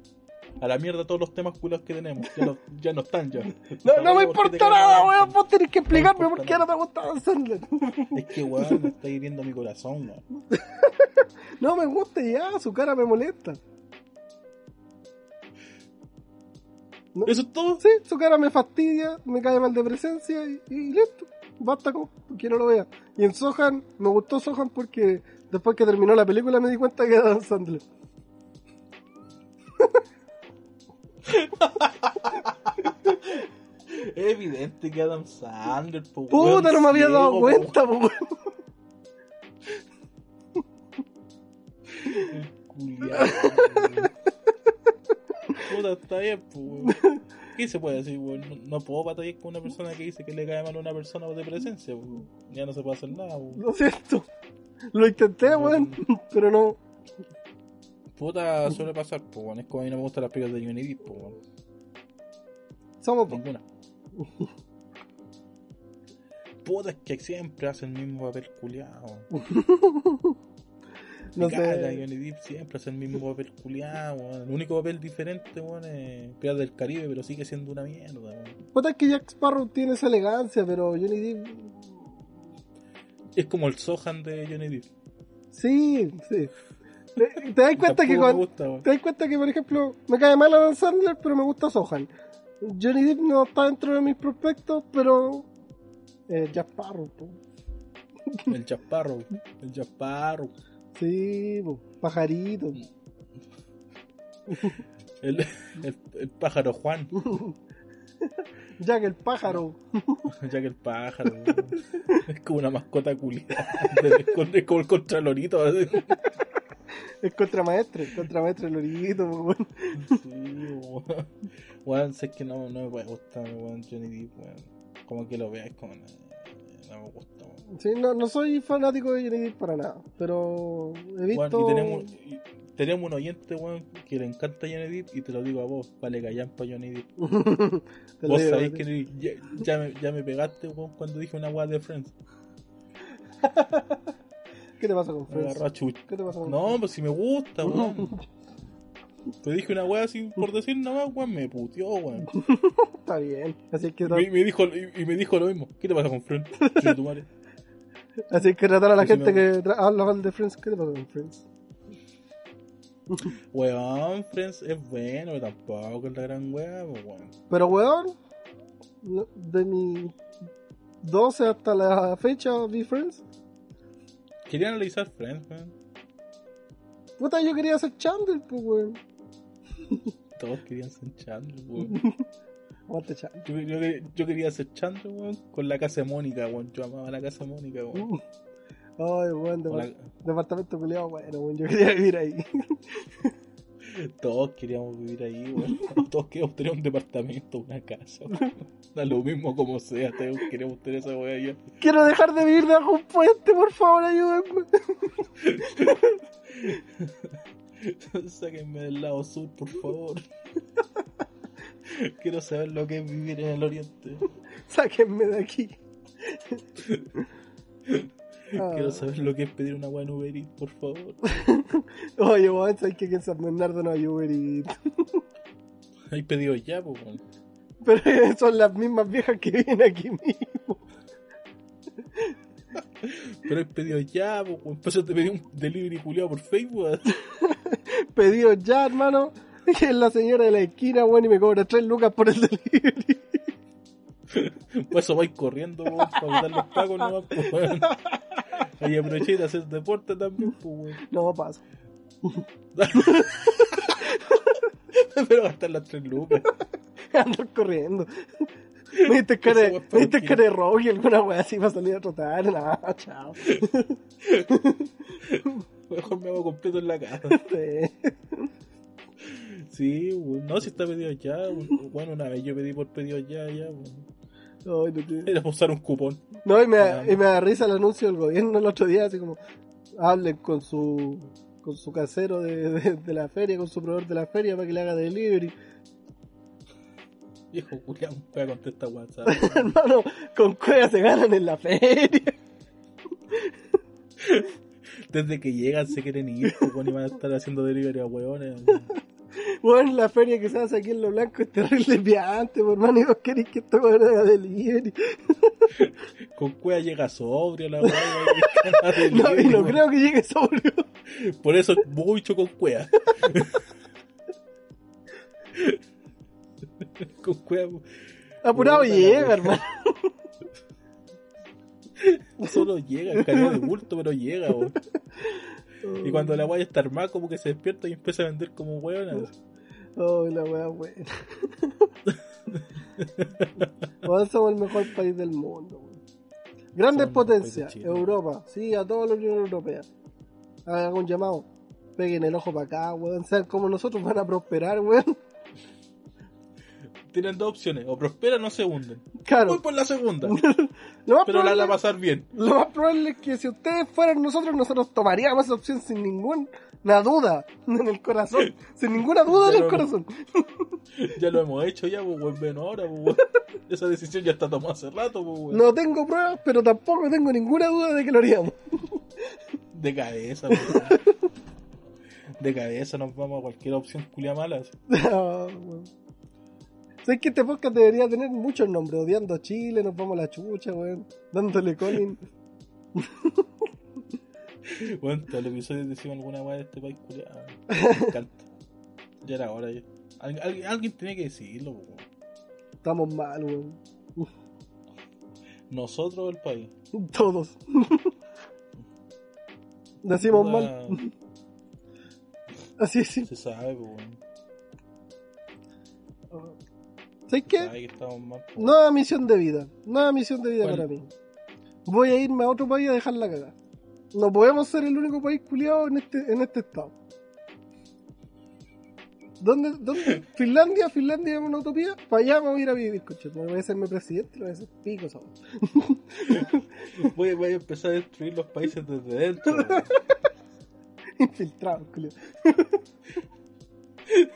[SPEAKER 4] A la mierda todos los temas culos que tenemos. Ya no, ya no están ya.
[SPEAKER 3] No, no me
[SPEAKER 4] ¿por qué te
[SPEAKER 3] importa nada, weón. Vos tenés que explicarme
[SPEAKER 4] importa
[SPEAKER 3] por qué no te gusta Adam Sandler.
[SPEAKER 4] Es que weón, me está hiriendo mi corazón, weón. (laughs)
[SPEAKER 3] No me gusta ya, su cara me molesta. No.
[SPEAKER 4] ¿Eso es todo?
[SPEAKER 3] Sí, su cara me fastidia, me cae mal de presencia y, y listo. Basta con que no lo vea. Y en Sohan, me gustó Sohan porque después que terminó la película me di cuenta que era Dan Sandler. (laughs)
[SPEAKER 4] Es evidente que Adam Sandler, po,
[SPEAKER 3] Puta,
[SPEAKER 4] weón,
[SPEAKER 3] no me había
[SPEAKER 4] ciego,
[SPEAKER 3] dado cuenta, po, weón.
[SPEAKER 4] culiao, weón. Puta, está bien, pues. ¿Qué se puede decir, weón? No, no puedo batallar con una persona que dice que le cae mal a una persona de presencia, weón. Ya no se puede hacer nada, weón.
[SPEAKER 3] Lo siento. Lo intenté, weón, pero no.
[SPEAKER 4] Puta, suele pasar, pues, weón. Es como a mí no me gustan las películas de Johnny Depp, pues, weón.
[SPEAKER 3] Somos.
[SPEAKER 4] Ninguna. (laughs) Puta, es que siempre hace el mismo papel culiado. (laughs)
[SPEAKER 3] No
[SPEAKER 4] sé. Johnny Depp siempre hace el mismo papel culiado. El único papel diferente, weón, es Piratas del Caribe, pero sigue siendo una mierda, weón.
[SPEAKER 3] Puta, es que Jack Sparrow tiene esa elegancia, pero Johnny Depp.
[SPEAKER 4] Es como el Sohan de Johnny Depp.
[SPEAKER 3] Sí, sí. Te, te das cuenta que cuando.
[SPEAKER 4] gusta.
[SPEAKER 3] Te das cuenta que, por ejemplo, me cae mal Adam Sandler, pero me gusta Sohan. Johnny Depp no está dentro de mis prospectos, pero. Eh, Jack Sparrow, po. (laughs)
[SPEAKER 4] El Jasparro, el Jasparro.
[SPEAKER 3] Sí, po. pajarito. (laughs)
[SPEAKER 4] El, el, el pájaro Juan. (laughs)
[SPEAKER 3] Jack el pájaro.
[SPEAKER 4] Que el pájaro. Es como una mascota culiada. Es como el contralorito. (laughs)
[SPEAKER 3] El contramaestre, el contramaestre Lorito, po, weón.
[SPEAKER 4] Sí, weón. Weón, sé que no, no me puede gustar, weón, Johnny Depp, weón. Como que lo veas como no, no me gusta, weón.
[SPEAKER 3] Sí, no, no soy fanático de Johnny Depp para nada, pero he visto.
[SPEAKER 4] Weón, y tenemos, y tenemos un oyente, weón, que le encanta Johnny Depp y te lo digo a vos, vale callan pa' Johnny Depp. (laughs) Vos sabés que ya, ya me, ya me pegaste, weón, cuando dije una weá de Friends. (laughs)
[SPEAKER 3] ¿Qué te pasa con Friends? ¿Qué te pasa con
[SPEAKER 4] No, pues si me gusta, weón. Te dije una weá así por decir nada más, weón, me puteó, weón. (laughs)
[SPEAKER 3] Está bien. Así que,
[SPEAKER 4] Y me, me dijo, y, y me dijo lo mismo. ¿Qué te pasa con Friends? (laughs)
[SPEAKER 3] Así que tratar a la gente
[SPEAKER 4] me
[SPEAKER 3] que habla mal de Friends. ¿Qué te pasa con Friends? (laughs)
[SPEAKER 4] Weón, Friends es bueno, pero tampoco es la gran weá, pues, weón.
[SPEAKER 3] Pero, weón, de mi 12 hasta la fecha vi Friends.
[SPEAKER 4] Quería analizar Friends, weón.
[SPEAKER 3] Puta, yo quería ser Chandler, pues, weón. (laughs)
[SPEAKER 4] Todos querían ser Chandler, weón. (laughs) Yo, yo- yo quería ser Chandler, weón, con la casa de Mónica, weón. Yo amaba la casa de Mónica, weón.
[SPEAKER 3] Ay, weón,
[SPEAKER 4] O la-
[SPEAKER 3] depart- departamento culiado, bueno, weón, yo quería vivir ahí. (laughs)
[SPEAKER 4] Todos queríamos vivir ahí, weón. (laughs) Todos queríamos tener un departamento, una casa, weón. Da lo mismo como sea, todos queremos tener esa weá ya.
[SPEAKER 3] Quiero dejar de vivir debajo de un puente, por favor, ayúdenme. (laughs)
[SPEAKER 4] Sáquenme del lado sur, por favor. Quiero saber lo que es vivir en el oriente.
[SPEAKER 3] Sáquenme de aquí.
[SPEAKER 4] Quiero saber lo que es pedir una weá en Uber Eats, por favor. (laughs)
[SPEAKER 3] Oye, weón, sabes que aquí en San Bernardo no hay Uber Eats. (laughs)
[SPEAKER 4] Hay pedido ya, pues, weón.
[SPEAKER 3] Pero (laughs) son las mismas viejas que vienen aquí mismo.
[SPEAKER 4] Pero hay pedido ya, pues, weón. Por eso te pedí un delivery culiado por Facebook, weón.
[SPEAKER 3] Pedido ya, hermano. Es la señora de la esquina, weón, y me cobra 3 lucas por el delivery.
[SPEAKER 4] Por eso vais corriendo, weón, para evitar los pagos nomás, pues, weón. Ahí aproveché de hacer deporte también, pues, weón.
[SPEAKER 3] No pasa. (laughs)
[SPEAKER 4] Pero gastar las tres lucas.
[SPEAKER 3] Ando corriendo. Me diste cara, me diste cara de y alguna weá así para salir a trotar. No, chao.
[SPEAKER 4] Mejor me hago completo en la casa.
[SPEAKER 3] Sí.
[SPEAKER 4] Sí. No, si está pedido ya. Bueno, una vez yo pedí por pedido ya, ya, weón.
[SPEAKER 3] No, te-
[SPEAKER 4] Era para usar un cupón.
[SPEAKER 3] No, y me,
[SPEAKER 4] Ya.
[SPEAKER 3] y me da risa el anuncio del gobierno el otro día, así como, hablen con su con su casero de, de- de la feria, con su proveedor de la feria para que le haga delivery.
[SPEAKER 4] Viejo culiao, voy a contestar WhatsApp. (laughs)
[SPEAKER 3] Hermano, con cuevas se ganan en la feria.
[SPEAKER 4] Desde que llegan se quieren ir, pues, y van a estar haciendo delivery a weones.
[SPEAKER 3] Weón, la feria que se hace aquí en Lo Blanco es terrible piante, por hermano, y vos querés que esto haga delivery. (laughs)
[SPEAKER 4] Con cueva llega sobrio la weá. (laughs)
[SPEAKER 3] No, y no creo que llegue sobrio.
[SPEAKER 4] Por eso mucho con cueva. (laughs) con cueva.
[SPEAKER 3] Apurado llega, hermano.
[SPEAKER 4] Solo llega, cayó de bulto, pero llega, weón. Y cuando la weá está armada, como que se despierta y empieza a vender como weón.
[SPEAKER 3] Oh, la wea buena. Weón, somos el mejor país del mundo, weón. Grandes potencias. Europa, sí, a toda la Unión Europea. Hagan un llamado, peguen el ojo para acá, weón. Sean como nosotros van a prosperar, weón.
[SPEAKER 4] Tienen dos opciones, o prosperan o se hunden.
[SPEAKER 3] Claro,
[SPEAKER 4] Voy por la segunda, (laughs)
[SPEAKER 3] lo más,
[SPEAKER 4] pero la van a pasar bien.
[SPEAKER 3] lo más probable es que si ustedes fueran nosotros, nosotros tomaríamos esa opción sin ninguna duda en el corazón. sin ninguna duda en el corazón. (laughs)
[SPEAKER 4] Ya lo hemos hecho ya, pues weón, ven ahora, pues. Esa decisión ya está tomada hace rato, pues weón.
[SPEAKER 3] No tengo pruebas, pero tampoco tengo ninguna duda de que lo haríamos.
[SPEAKER 4] De cabeza, weón. De cabeza nos vamos a cualquier opción culia mala. (laughs)
[SPEAKER 3] Ah, weón. ¿Sabes que este podcast debería tener muchos nombres? Odiando a Chile, nos vamos a la chucha, weón. Dándole Colin. (laughs)
[SPEAKER 4] Bueno, todos los episodios decimos alguna weá de este país culiado. Me (laughs) encanta. Ya era hora ya. Al- alguien, alguien tenía que decirlo, weón.
[SPEAKER 3] Estamos mal, weón.
[SPEAKER 4] Nosotros o el país.
[SPEAKER 3] Todos. (laughs) Decimos
[SPEAKER 4] Puta,
[SPEAKER 3] mal. (laughs) Así es.
[SPEAKER 4] Se sabe, weón.
[SPEAKER 3] ¿Sabes
[SPEAKER 4] Se
[SPEAKER 3] qué?
[SPEAKER 4] mal.
[SPEAKER 3] Nueva misión de vida. Nueva misión de vida
[SPEAKER 4] ¿Cuál?
[SPEAKER 3] para mí. Voy a irme a otro país a dejar la cagada. No podemos ser el único país culiado en este, en este estado. ¿Dónde, dónde? (laughs) ¿Finlandia? ¿Finlandia es una utopía? Para allá me voy a ir a vivir, coche. Me voy a ser mi presidente, me voy a hacer pico, ¿sabes? (laughs)
[SPEAKER 4] Voy, voy a empezar a destruir los países desde dentro. (laughs)
[SPEAKER 3] Infiltrado, culiado.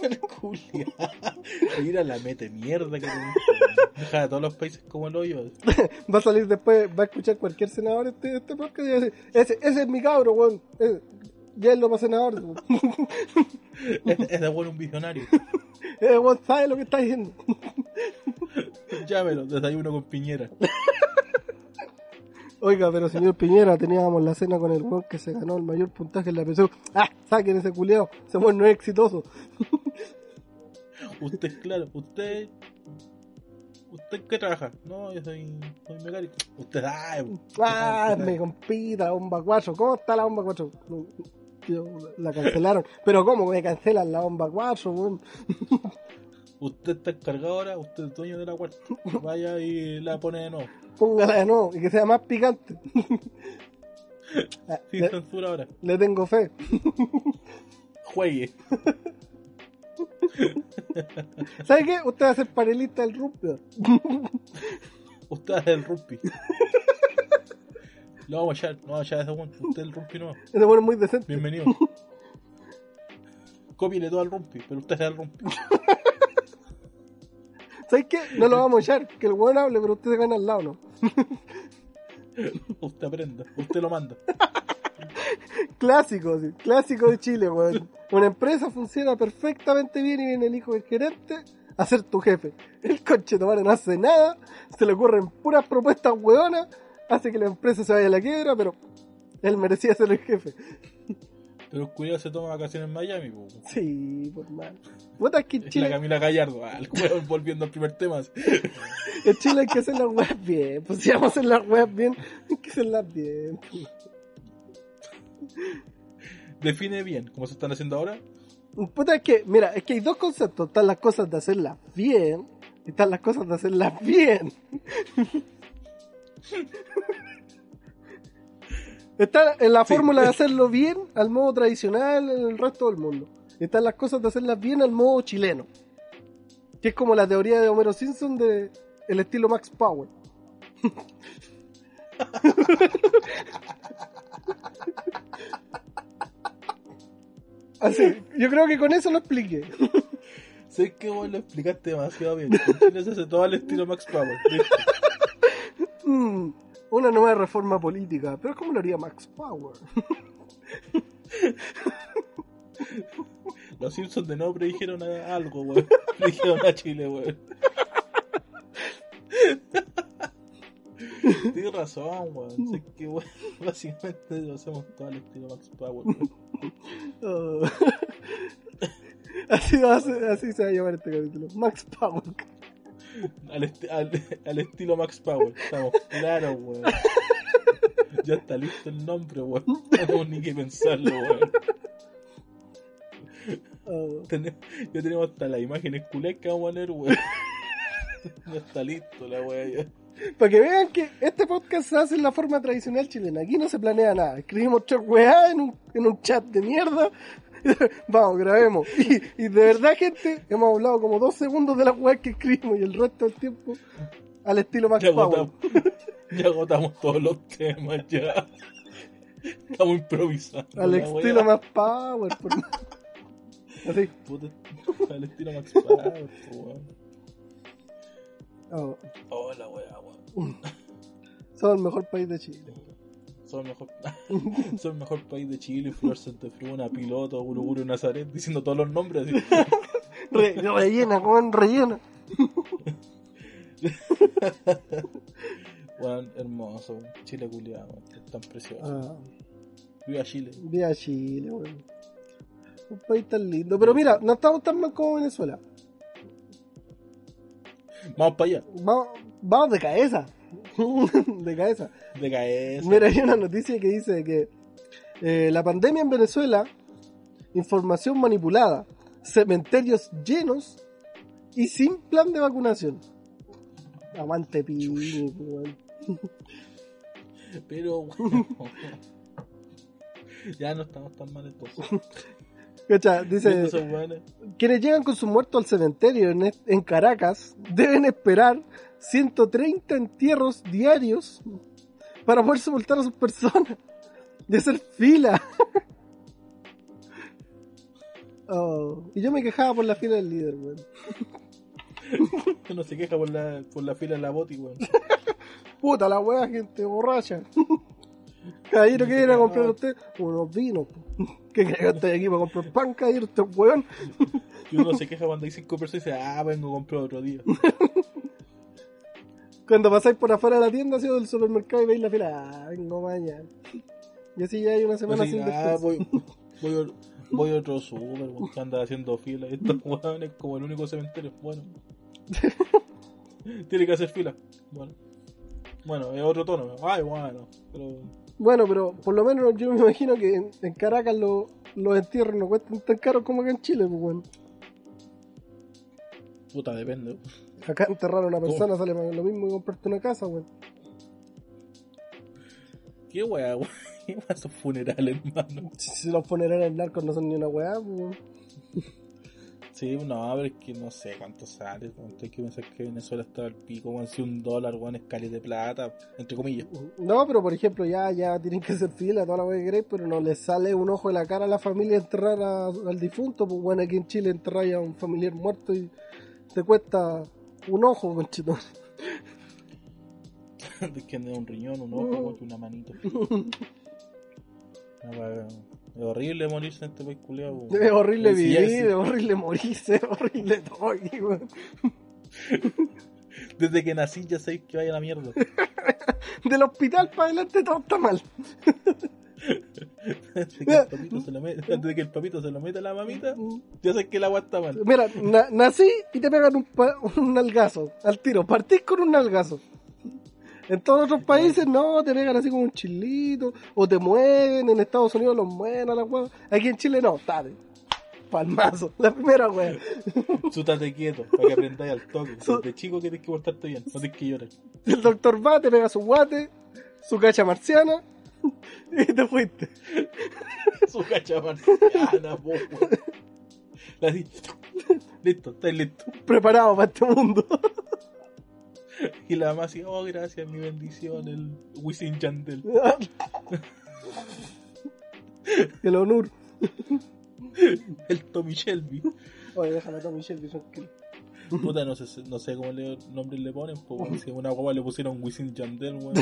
[SPEAKER 4] El. (laughs) Mira la mete mierda que. Deja a todos los países como el hoyo. (laughs)
[SPEAKER 3] Va a salir después, va a escuchar cualquier senador este, este podcast y va a decir, ese, ese es mi cabro, weón. Ese- Ya él lo para senador. (laughs)
[SPEAKER 4] Es, es de bueno un visionario.
[SPEAKER 3] Eh, weón, sabe lo que está diciendo.
[SPEAKER 4] Llámelo, desayuno con piñera.
[SPEAKER 3] Oiga, pero señor Piñera, teníamos la cena con el weón que se ganó el mayor puntaje en la PSU. ¡Ah! ¡Saquen ese culiao! Ese weón no es exitoso. (laughs)
[SPEAKER 4] Usted, claro, usted. ¿Usted qué trabaja? No, yo soy, soy mecánico. Usted sabe. usted
[SPEAKER 3] ¡Ah! Me compita la bomba 4. ¿Cómo está la bomba 4? No, yo- la cancelaron. ¿Pero cómo me cancelan la bomba 4, weón? (laughs)
[SPEAKER 4] Usted está encargado ahora, usted es dueño de la cuarta. (laughs) Vaya y la pone de nuevo.
[SPEAKER 3] Póngala de nuevo y que sea más picante. (laughs)
[SPEAKER 4] Sin
[SPEAKER 3] le,
[SPEAKER 4] censura ahora.
[SPEAKER 3] le tengo fe.
[SPEAKER 4] Juegue. (laughs)
[SPEAKER 3] ¿Sabe qué? Usted va a ser panelista del rugby.
[SPEAKER 4] Usted es el rugby. Lo vamos a echar, no vamos a echar a ese. Usted es el rugby no.
[SPEAKER 3] Ese weón es muy decente.
[SPEAKER 4] Bienvenido. Cópiele todo al rugby, pero usted es el rugby.
[SPEAKER 3] ¿Sabes qué? No lo vamos a echar. Que el weón hable, pero usted se gana al lado, ¿no? (laughs)
[SPEAKER 4] Usted aprenda, usted lo manda. (laughs)
[SPEAKER 3] Clásico, sí, clásico de Chile, weón. Una empresa funciona perfectamente bien y viene el hijo del gerente a ser tu jefe. El coche no no hace nada, se le ocurren puras propuestas weonas, hace que la empresa se vaya a la quiebra, pero él merecía ser el jefe.
[SPEAKER 4] Pero cuidado se toma vacaciones en Miami, po.
[SPEAKER 3] Sí, por mal. Puta, es que en
[SPEAKER 4] Es la
[SPEAKER 3] Chile,
[SPEAKER 4] Camila Gallardo, ah, el weón (laughs) volviendo al primer tema.
[SPEAKER 3] en Chile hay que hacer las weas bien. Pues si vamos a hacer las weas bien, hay que hacerlas bien.
[SPEAKER 4] Define bien, como se están haciendo ahora.
[SPEAKER 3] Puta, es que, mira, es que hay dos conceptos. Están las cosas de hacerlas bien y están las cosas de hacerlas bien. Está en la
[SPEAKER 4] Sí.
[SPEAKER 3] fórmula de hacerlo bien al modo tradicional en el resto del mundo. Están las cosas de hacerlas bien al modo chileno. Que es como la teoría de Homero Simpson de el estilo Max Power. (laughs) Así, yo creo que con eso lo expliqué.
[SPEAKER 4] Sé que vos lo explicaste demasiado bien. En Chile se hace todo al estilo Max Power. (laughs)
[SPEAKER 3] Mm, una nueva reforma política. Pero ¿cómo lo haría Max Power?
[SPEAKER 4] Lo (laughs) Los Simpsons de nuevo predijeron algo, weón. Predijeron a Chile, weón. (laughs) Tienes razón, weón. Sé que, weón, básicamente lo hacemos todo al estilo Max Power, weón.
[SPEAKER 3] Oh. (laughs) así, así se va a llamar este capítulo. Max Power.
[SPEAKER 4] Al, esti- al, (laughs) al estilo Max Power. Estamos claros, weón. Ya está listo el nombre, weón. No tenemos ni que pensarlo, weón.
[SPEAKER 3] Oh.
[SPEAKER 4] Ya tenemos hasta las imágenes culés que vamos a weón. Ya está listo la weá.
[SPEAKER 3] Para que vean que este podcast se hace en la forma tradicional chilena. Aquí no se planea nada. Escribimos tres weá en un, en un chat de mierda. (laughs) Vamos, grabemos. Y, y de verdad, gente, hemos hablado como dos segundos de la weá que escribimos y el resto del tiempo al estilo Max
[SPEAKER 4] Ya
[SPEAKER 3] Power.
[SPEAKER 4] agotamos, (laughs) ya agotamos todos los temas, ya. Estamos improvisando.
[SPEAKER 3] Al estilo. Max Power. por- Así.
[SPEAKER 4] Puta, al estilo Max Power, po, weón.
[SPEAKER 3] Oh.
[SPEAKER 4] Oh, la weá, weón.
[SPEAKER 3] Somos el mejor país de Chile.
[SPEAKER 4] Son el mejor, (laughs) son el mejor país de Chile, Flor Santefruna, Piloto, Guruguru Nazaret, diciendo todos los nombres. así. (laughs)
[SPEAKER 3] Re- rellena, con rellena. (laughs)
[SPEAKER 4] Weón, hermoso. Chile culiado, tan precioso.
[SPEAKER 3] Ah,
[SPEAKER 4] Viva Chile.
[SPEAKER 3] viva Chile, weón. Un país tan lindo. Pero mira, no estamos tan mal como Venezuela.
[SPEAKER 4] Vamos para allá.
[SPEAKER 3] Vamos, vamos de cabeza. (laughs) de cabeza.
[SPEAKER 4] De cabeza.
[SPEAKER 3] Mira, hay una noticia que dice que eh, la pandemia en Venezuela, información manipulada, cementerios llenos y sin plan de vacunación. Aguante weón.
[SPEAKER 4] Pero, (laughs) ya no estamos tan mal entonces.
[SPEAKER 3] Cacha, dice, quienes llegan con sus muertos al cementerio en, en Caracas deben esperar 130 entierros diarios para poder sepultar a sus personas (laughs) y hacer fila. (laughs) Oh, y yo me quejaba por la fila del líder, weón. (laughs)
[SPEAKER 4] Uno se queja por la, por la fila de la boti, weón.
[SPEAKER 3] Puta la weá, gente borracha. Caballero, ¿qué viene a comprar usted? Unos vinos. ¿Qué cree que estoy aquí para comprar pan, caballero? Usted es weón.
[SPEAKER 4] Y uno se queja cuando hay cinco personas y dice, ah, vengo a comprar otro día.
[SPEAKER 3] Cuando pasáis por afuera de la tienda, así del supermercado y veis la fila, ah, vengo mañana. Y así ya hay una semana
[SPEAKER 4] Así,
[SPEAKER 3] sin
[SPEAKER 4] ah, (laughs) voy, voy, voy a otro super, que anda haciendo fila. Y estos (laughs) weones como el único cementerio. Bueno. (laughs) Tiene que hacer fila. Bueno. Bueno, es otro tono. Ay, bueno. Pero
[SPEAKER 3] Bueno, pero por lo menos yo me imagino que en, en Caracas lo- los entierros no cuestan tan caros como acá en Chile, pues bueno.
[SPEAKER 4] Puta, depende.
[SPEAKER 3] Acá enterrar a una persona sale más lo mismo que comprarte una casa, weón.
[SPEAKER 4] Qué weá, weón. (laughs) Qué weá esos funerales, hermano.
[SPEAKER 3] Si, los funerales narcos no son ni una weá, weón.
[SPEAKER 4] Sí, no, pero es que no sé cuánto sale. weón. Hay que pensar que Venezuela está al pico, weón. Si un dólar, weón, es cali de plata, entre comillas.
[SPEAKER 3] No, pero por ejemplo, ya, ya tienen que hacer fila, toda la weá que queréis, pero no les sale un ojo de la cara a la familia enterrar a- al difunto, pues bueno, aquí en Chile enterrar a un familiar muerto y te cuesta un ojo, conchito. (laughs)
[SPEAKER 4] Que anda un riñón, un ojo, una manito. (laughs) Es horrible morirse en este país culiado.
[SPEAKER 3] Es horrible vivir, es horrible morirse, es horrible todo aquí, weón. (laughs)
[SPEAKER 4] Desde que nací ya sabéis que vaya a la mierda.
[SPEAKER 3] Del hospital para adelante todo está mal.
[SPEAKER 4] Antes de que el papito se lo meta a la mamita, ya sabes que el agua está mal.
[SPEAKER 3] Mira, na- nací y te pegan un, nalgazo al tiro. Partís con un nalgazo. En todos otros países no, te pegan así como un chilito, o te mueven, en Estados Unidos los mueven a la hueá. Aquí en Chile no, dale. Palmazo, la primera hueá.
[SPEAKER 4] Sútate quieto, para que aprendáis al toque.
[SPEAKER 3] Su-
[SPEAKER 4] Desde chico que tienes que portarte bien, no tienes que llorar.
[SPEAKER 3] El doctor va, te pega su guate, su cacha marciana, y (laughs) te fuiste. (laughs)
[SPEAKER 4] Su cacha marciana, po. Así. Listo, estáis listo.
[SPEAKER 3] Preparado para este mundo. (laughs)
[SPEAKER 4] Y la mamá así, oh, gracias, mi bendición, el Wisin Yandel.
[SPEAKER 3] El honor.
[SPEAKER 4] El Tommy Shelby.
[SPEAKER 3] Oye, déjame Tommy Shelby tranquilo.
[SPEAKER 4] Puta, no sé, no sé cómo le, nombre le ponen, pues. Si una guagua le pusieron Wisin Yandel, weón.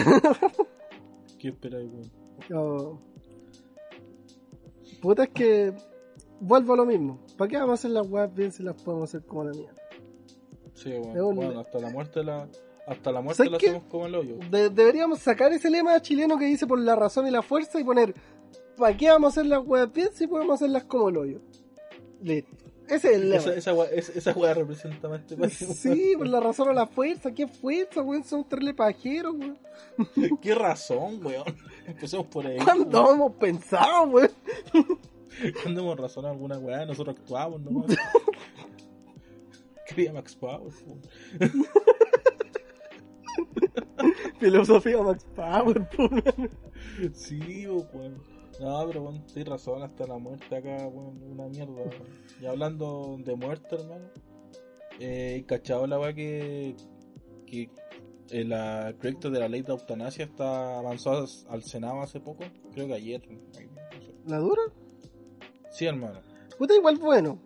[SPEAKER 4] ¿Qué esperáis, weón?
[SPEAKER 3] Oh. Puta, es que vuelvo a lo mismo. ¿Para qué vamos a hacer las weas bien si las podemos hacer como la mierda?
[SPEAKER 4] Sí,
[SPEAKER 3] un-
[SPEAKER 4] Bueno, hasta la muerte la. Hasta la muerte
[SPEAKER 3] ¿Sabes
[SPEAKER 4] la hacemos como el hoyo.
[SPEAKER 3] De- deberíamos sacar ese lema chileno que dice por la razón y la fuerza y poner ¿para qué vamos a hacer las weas bien si podemos hacerlas como el hoyo? Listo. Ese es el lema.
[SPEAKER 4] Esa, esa, esa weá representa más este país.
[SPEAKER 3] Sí, por la razón o la fuerza. ¿Qué fuerza, weón? Son tres pajeros, weón. (laughs)
[SPEAKER 4] Qué razón, weón. Empecemos por ahí.
[SPEAKER 3] ¿Cuándo
[SPEAKER 4] weón.
[SPEAKER 3] hemos pensado, weón?
[SPEAKER 4] Cuando hemos razón alguna weá, nosotros actuamos nomás. (laughs) Quería Max Power, weón. (laughs)
[SPEAKER 3] Filosofía Max Power, po, weón.
[SPEAKER 4] Sí, weón. No, pero bueno, tienes razón, hasta la muerte acá, weón, una mierda. Y hablando de muerte, hermano, eh, ¿cachado la weá que, que el la- proyecto de la ley de eutanasia está avanzado al Senado hace poco? Creo que ayer. no sé.
[SPEAKER 3] ¿La dura?
[SPEAKER 4] Sí, hermano.
[SPEAKER 3] Puta, igual bueno.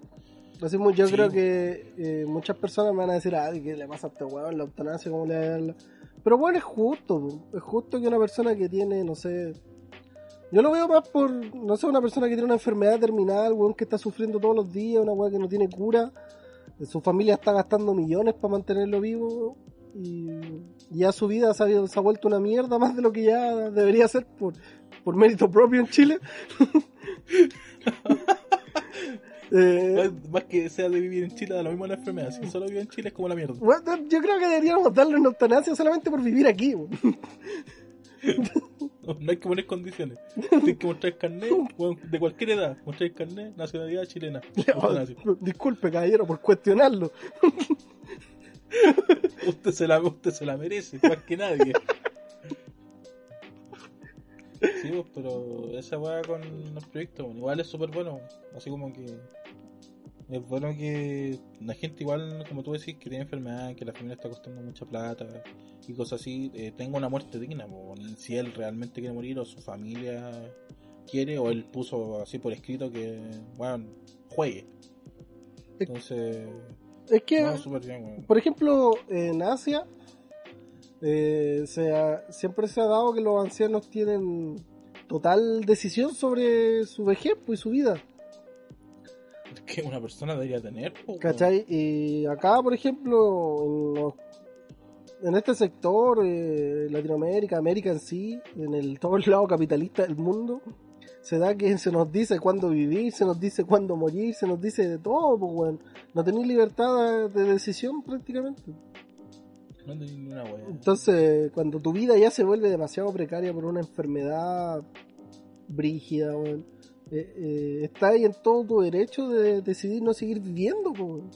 [SPEAKER 3] Así yo
[SPEAKER 4] Sí.
[SPEAKER 3] creo que eh, muchas personas me van a decir, ah, ¿qué le pasa a este weón la eutanasia? ¿Cómo le va a dar la-?" Pero bueno, es justo, es justo que una persona que tiene, no sé. Yo lo veo más por, no sé, una persona que tiene una enfermedad terminal, weón, que está sufriendo todos los días, una weón que no tiene cura. eh, Su familia está gastando millones para mantenerlo vivo. Y y ya su vida se ha, se ha vuelto una mierda más de lo que ya debería ser por, por mérito propio en Chile. (laughs) Eh,
[SPEAKER 4] Más, más que sea de vivir en Chile, da lo mismo la enfermedad. Si solo vive en Chile es como la mierda.
[SPEAKER 3] Bueno, yo creo que deberíamos darle una eutanasia solamente por vivir aquí. (laughs) (laughs)
[SPEAKER 4] No, hay que poner condiciones. Tienes que mostrar carnet, weón, de cualquier edad. Mostrar carnet, nacionalidad chilena. (laughs) (laughs)
[SPEAKER 3] Disculpe, caballero, por cuestionarlo.
[SPEAKER 4] Usted se la, usted se la merece, más que nadie. Sí, pues, pero esa weá con los proyectos, bueno, igual es súper bueno. Así como que es bueno que la gente, igual, como tú decís, que tiene enfermedad, que la familia está costando mucha plata y cosas así, eh, tenga una muerte digna. pues, y si él realmente quiere morir o su familia quiere, o él puso así por escrito que, bueno, juegue. Entonces,
[SPEAKER 3] Es que,
[SPEAKER 4] no, bien,
[SPEAKER 3] por ejemplo, en Asia, eh, se ha- siempre se ha dado que los ancianos tienen total decisión sobre su vejez pues, y su vida.
[SPEAKER 4] Que una persona debería tener. po.
[SPEAKER 3] ¿Cachai? Y acá, por ejemplo, en, los- en este sector, eh, Latinoamérica, América en sí, en el todo el lado capitalista del mundo, se da que se nos dice cuándo vivir, se nos dice cuándo morir, se nos dice de todo, pues, weón. No tenéis libertad de decisión prácticamente.
[SPEAKER 4] No tenía ni una wea.
[SPEAKER 3] Entonces, cuando tu vida ya se vuelve demasiado precaria por una enfermedad brígida, weón, eh, eh, está ahí en todo tu derecho de decidir no seguir viviendo, weón.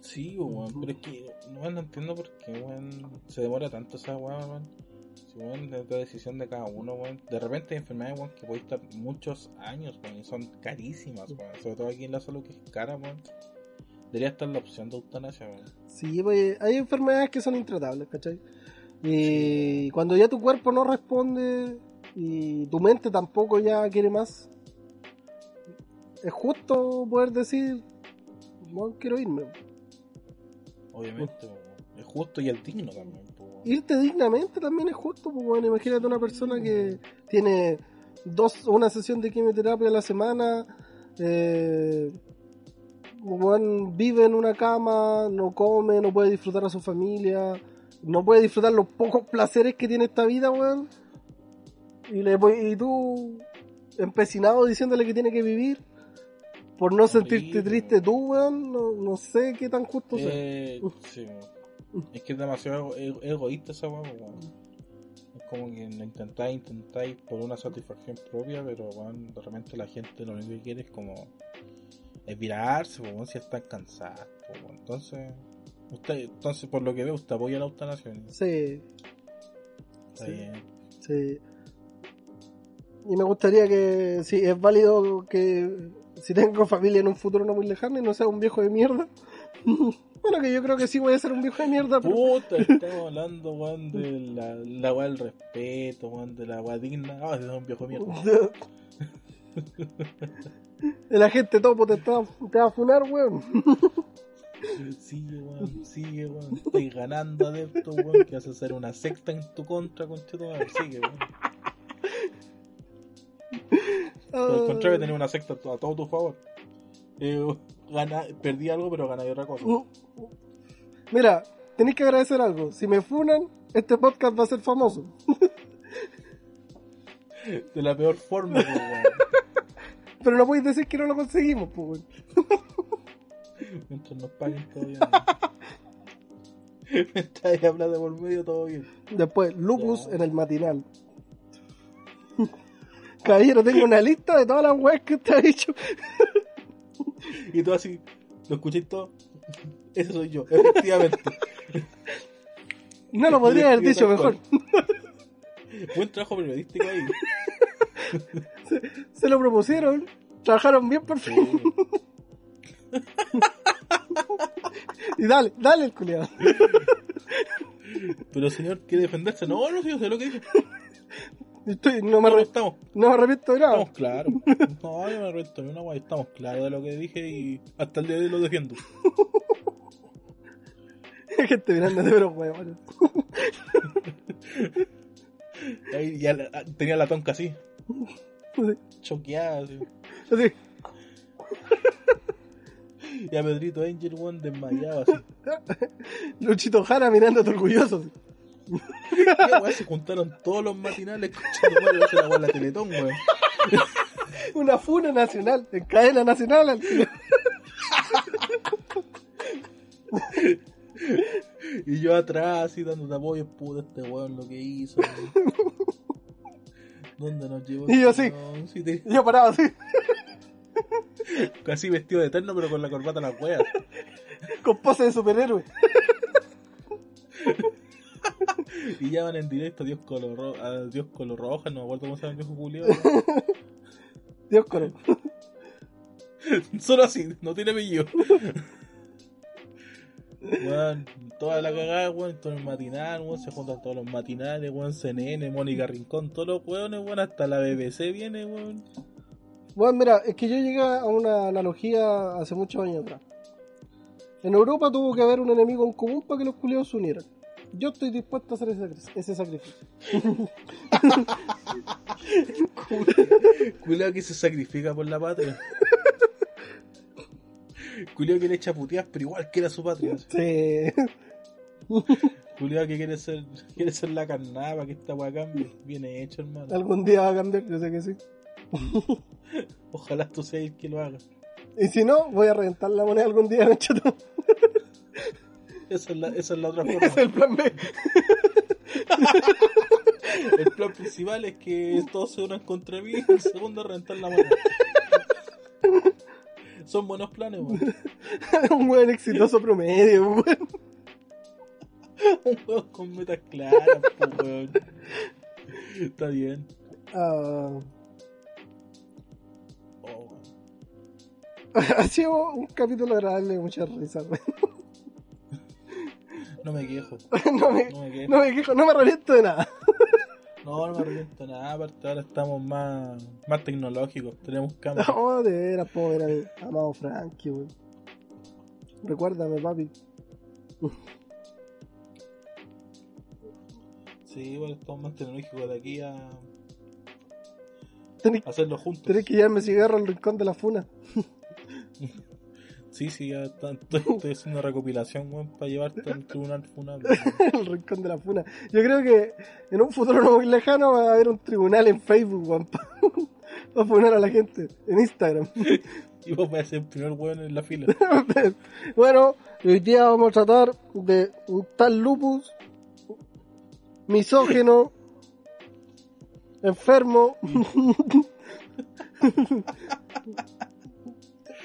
[SPEAKER 4] Sí, po, weón. Pero es que no, no entiendo por qué, weón, se demora tanto esa weón. Si, weón, es la decisión de cada uno, weón. De repente hay enfermedades, weón, que pueden estar muchos años, weón, y son carísimas, weón. Sobre todo aquí en la salud que es cara, weón. Debería estar la opción de eutanasia, weón.
[SPEAKER 3] Sí, pues hay enfermedades que son intratables, ¿cachai? Y cuando ya tu cuerpo no responde y tu mente tampoco ya quiere más, es justo poder decir, no quiero irme.
[SPEAKER 4] Obviamente. Es justo y el digno también, po.
[SPEAKER 3] Irte dignamente también es justo, pues bueno, imagínate una persona que tiene dos, una sesión de quimioterapia a la semana, eh, vive en una cama, no come, no puede disfrutar a su familia, no puede disfrutar los pocos placeres que tiene esta vida, weón. Y, le, y tú, empecinado diciéndole que tiene que vivir, por no sentirte triste tú, weón, no, no sé qué tan justo sea.
[SPEAKER 4] Eh, sí. Es que es demasiado ego- egoísta esa weón. Es como que intentáis, intentáis por una satisfacción propia, pero weón, de repente la gente lo único que quiere es como es virarse, weón, si están cansados, weón. Entonces, usted, entonces por lo que veo, usted apoya la eutanasia. ¿no?
[SPEAKER 3] Sí,
[SPEAKER 4] Está
[SPEAKER 3] Sí.
[SPEAKER 4] bien.
[SPEAKER 3] Sí. Y me gustaría que, si es válido que si tengo familia en un futuro no muy lejano y no sea un viejo de mierda. (laughs) bueno, que yo creo que sí voy a ser un viejo de mierda, pero
[SPEAKER 4] Puta, (laughs) estamos hablando, weón, de la, la weá del respeto, weón, de la weá digna. Ah, es un viejo de mierda. (laughs)
[SPEAKER 3] la gente topo te, está- te va a funar, weón.
[SPEAKER 4] Sigue, weón, sigue, weón. Estoy ganando adeptos, weón. Que vas a hacer una secta en tu contra, weón. Sigue, weón. Por el contrario, tenés una secta a todo tu favor. eh, gana, perdí algo, pero gané otra cosa.
[SPEAKER 3] Uh, uh. Mira, tenéis que agradecer algo. Si me funan, este podcast va a ser famoso. (laughs)
[SPEAKER 4] De la peor forma, pues. (laughs)
[SPEAKER 3] Pero no podéis decir que no lo conseguimos, pues. (laughs)
[SPEAKER 4] Mientras nos paguen bien. Mientras haya plata por medio, todo bien.
[SPEAKER 3] Después, Lupus
[SPEAKER 4] Ya.
[SPEAKER 3] en el matinal. Caballero, tengo una lista de todas las weas que te ha dicho.
[SPEAKER 4] Y tú así, ¿lo escuché todo? Ese soy yo, efectivamente.
[SPEAKER 3] No lo podría haber dicho mejor.
[SPEAKER 4] Buen trabajo periodístico ahí.
[SPEAKER 3] Se lo propusieron, trabajaron bien por fin. Y dale, dale el culiado.
[SPEAKER 4] Pero señor, ¿quiere defenderse? No, no, yo sé lo que dije.
[SPEAKER 3] Estoy, no, me
[SPEAKER 4] No,
[SPEAKER 3] arre-
[SPEAKER 4] estamos,
[SPEAKER 3] no me arrepiento de nada.
[SPEAKER 4] estamos claros. No, yo me arresto ni una estamos claros de lo que dije y hasta el día de hoy lo defiendo. (laughs)
[SPEAKER 3] Gente mirando de pero huevones. (laughs)
[SPEAKER 4] Ahí ya la- tenía la tonca así,
[SPEAKER 3] Así,
[SPEAKER 4] choqueada. Así.
[SPEAKER 3] así.
[SPEAKER 4] Y a Pedrito Angel, weón, desmayado así. (laughs)
[SPEAKER 3] Luchito Jara mirándote orgulloso. así.
[SPEAKER 4] Weón, se juntaron todos los matinales hacer la en la Teletón, weón.
[SPEAKER 3] Una funa nacional, en cadena nacional. al.
[SPEAKER 4] Y yo atrás, así dándote apoyo, puta, este weón lo que hizo. weón. ¿Dónde nos llevó?
[SPEAKER 3] Y yo
[SPEAKER 4] este
[SPEAKER 3] así.
[SPEAKER 4] Sí, te-
[SPEAKER 3] yo parado así,
[SPEAKER 4] casi vestido de eterno, pero con la corbata a las weas.
[SPEAKER 3] con pose de superhéroe. (laughs)
[SPEAKER 4] Y ya van en directo a Dios color, a Dios color roja, no me acuerdo cómo se llama el viejo Julio. (laughs)
[SPEAKER 3] Dios coro. (laughs)
[SPEAKER 4] Solo así, no tiene apellido. Weón, toda la cagada, weón, todo el matinal, weón, se juntan todos los matinales, weón, CNN, Mónica Rincón, todos los weones, weón, hasta la BBC viene, weón.
[SPEAKER 3] Bueno, mira, es que yo llegué a una analogía hace muchos años atrás. En Europa tuvo que haber un enemigo en común para que los culiados se unieran. Yo estoy dispuesto a hacer ese, sacri- ese sacrificio.
[SPEAKER 4] Culeado que se sacrifica por la patria. Culeado que le echa puteas, pero igual quiere a su patria.
[SPEAKER 3] Sí.
[SPEAKER 4] Culeado que quiere ser, quiere ser la carnada para que esta weá cambie. Viene hecho, hermano.
[SPEAKER 3] Algún día va a cambiar, yo sé que sí.
[SPEAKER 4] Ojalá tú seas el que lo haga.
[SPEAKER 3] Y si no, voy a reventar la moneda algún día, chato.
[SPEAKER 4] Esa es la, esa es la otra
[SPEAKER 3] Ese (laughs) es
[SPEAKER 4] forma.
[SPEAKER 3] el plan B. (laughs)
[SPEAKER 4] El plan principal es que todos se unan contra mí. El segundo es rentar la mano. Son buenos planes, weón. (laughs)
[SPEAKER 3] un buen exitoso promedio, weón.
[SPEAKER 4] Un juego con metas claras, po, weón. Está bien.
[SPEAKER 3] Ah,
[SPEAKER 4] Oh, weón.
[SPEAKER 3] ha sido un capítulo agradable, muchas risas, weón.
[SPEAKER 4] No me quejo. (laughs)
[SPEAKER 3] No me,
[SPEAKER 4] No me quejo.
[SPEAKER 3] no me quejo, no me arrepiento de nada. (laughs)
[SPEAKER 4] No, no me arrepiento nada. Aparte, ahora estamos más, más tecnológicos. Tenemos cámaras. (laughs)
[SPEAKER 3] No, de veras, puedo ver a mi amado Frankie, weón. Recuérdame, papi.
[SPEAKER 4] Sí, igual estamos más tecnológicos de aquí a
[SPEAKER 3] Tenés,
[SPEAKER 4] a hacerlo juntos.
[SPEAKER 3] tenés que llevarme cigarro al rincón de la funa.
[SPEAKER 4] Sí, sí, ya está- (laughs) estoy, estoy haciendo recopilación, weón, para llevarte al tribunal funable. (laughs)
[SPEAKER 3] el rincón de la funa. Yo creo que en un futuro no muy lejano va a haber un tribunal en Facebook, weón. (laughs) Va a funar a la gente en Instagram.
[SPEAKER 4] Y vos vas a ser el primer weón en la fila.
[SPEAKER 3] bueno, hoy día vamos a tratar de un tal lupus, misógeno, enfermo.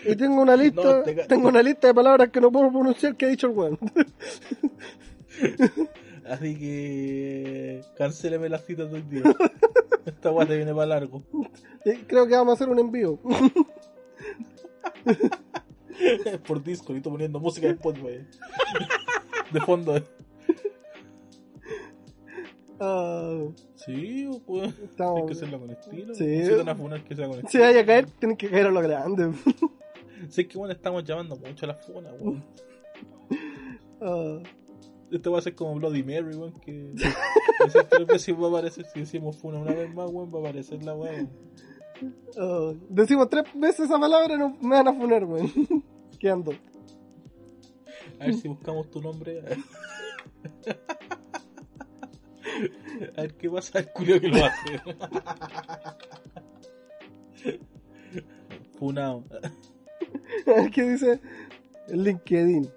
[SPEAKER 3] Y tengo una lista,
[SPEAKER 4] No, te ca-
[SPEAKER 3] tengo una lista de palabras que no puedo pronunciar que ha dicho el weón. (laughs)
[SPEAKER 4] Así que cancéleme las citas del día. (laughs) Esta te viene para largo.
[SPEAKER 3] Creo que vamos a hacer un envío. (laughs)
[SPEAKER 4] Por disco, y estoy poniendo música de Spotify. De fondo.
[SPEAKER 3] Ah,
[SPEAKER 4] Sí, pues.
[SPEAKER 3] Estamos-
[SPEAKER 4] Hay que hacerlo con estilo.
[SPEAKER 3] Sí.
[SPEAKER 4] Si te van a funar, que sea con
[SPEAKER 3] si
[SPEAKER 4] estilo.
[SPEAKER 3] vaya a caer, tienen que caer a lo grande. (laughs)
[SPEAKER 4] Sí, que bueno, estamos llamando mucho a la funa, weón. (laughs)
[SPEAKER 3] Ah,
[SPEAKER 4] Esto va a ser como Bloody Mary, weón. Que. (laughs) Esas tres veces va a aparecer. Si decimos funa una vez más, weón, va a aparecer la weón.
[SPEAKER 3] Oh, decimos tres veces esa palabra y no, me van a funar, weón. ¿Qué ando?
[SPEAKER 4] A ver si buscamos tu nombre. A ver qué pasa el culo que lo hace. Funao. (laughs)
[SPEAKER 3] ¿Qué dice? LinkedIn.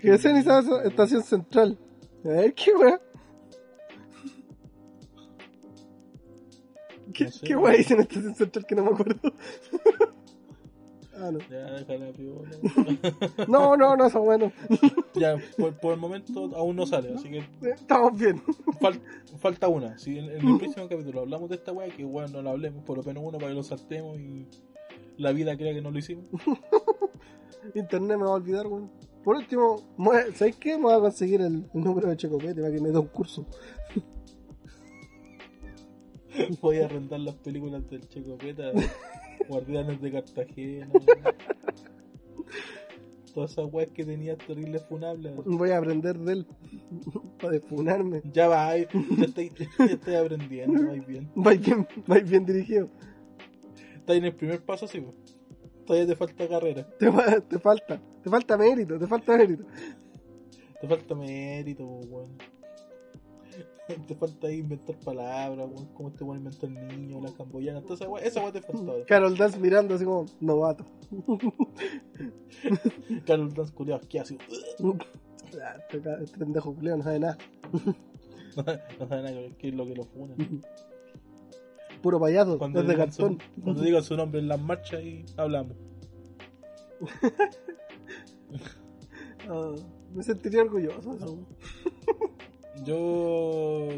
[SPEAKER 3] Que es en esa estación central. A ver, ¿qué weá? ¿Qué,
[SPEAKER 4] No sé,
[SPEAKER 3] ¿qué weá dice en estación central que no me acuerdo? (laughs) ah, no.
[SPEAKER 4] Ya, déjala, piola. (laughs)
[SPEAKER 3] No, no, no, eso bueno.
[SPEAKER 4] Ya, por, por el momento aún no sale, así que
[SPEAKER 3] Estamos bien.
[SPEAKER 4] fal- falta una. Si en, en el próximo capítulo hablamos de esta weá, que bueno, no la hablemos, por lo menos uno para que lo saltemos y la vida crea que no lo hicimos. (laughs)
[SPEAKER 3] Internet me va a olvidar, weón. Por último, ¿sabes qué? Me voy a conseguir el, el número de Checopete para que me dé un curso. (laughs)
[SPEAKER 4] Voy a arrendar las películas del Checopeta, Guardianes de Cartagena. (laughs) Todas esas weas que tenía terribles funables.
[SPEAKER 3] Voy a aprender de él para defunarme.
[SPEAKER 4] Ya va, ya estoy, ya estoy aprendiendo, vais bien.
[SPEAKER 3] Va bien, va bien dirigido.
[SPEAKER 4] Estás en el primer paso, sí, po. Todavía te falta carrera.
[SPEAKER 3] Te, fa- te falta, te falta mérito, te falta mérito.
[SPEAKER 4] Te falta mérito, weón. (laughs) Te falta inventar palabras, weón. Cómo te inventar el niño, la camboyana. Esa wea, esa wea te faltaba. (laughs)
[SPEAKER 3] Carol Dance mirando así como novato. (laughs)
[SPEAKER 4] Carol Dance culiao, ¿qué hace?
[SPEAKER 3] Ah, Este este pendejo culeo no sabe nada.
[SPEAKER 4] No sabe nada que es lo que lo funan.
[SPEAKER 3] Puro payaso,
[SPEAKER 4] Cuando digan, su, cuando digan su nombre en las marchas y hablamos. (laughs)
[SPEAKER 3] Ah, me sentiría orgulloso de eso. (laughs)
[SPEAKER 4] Yo.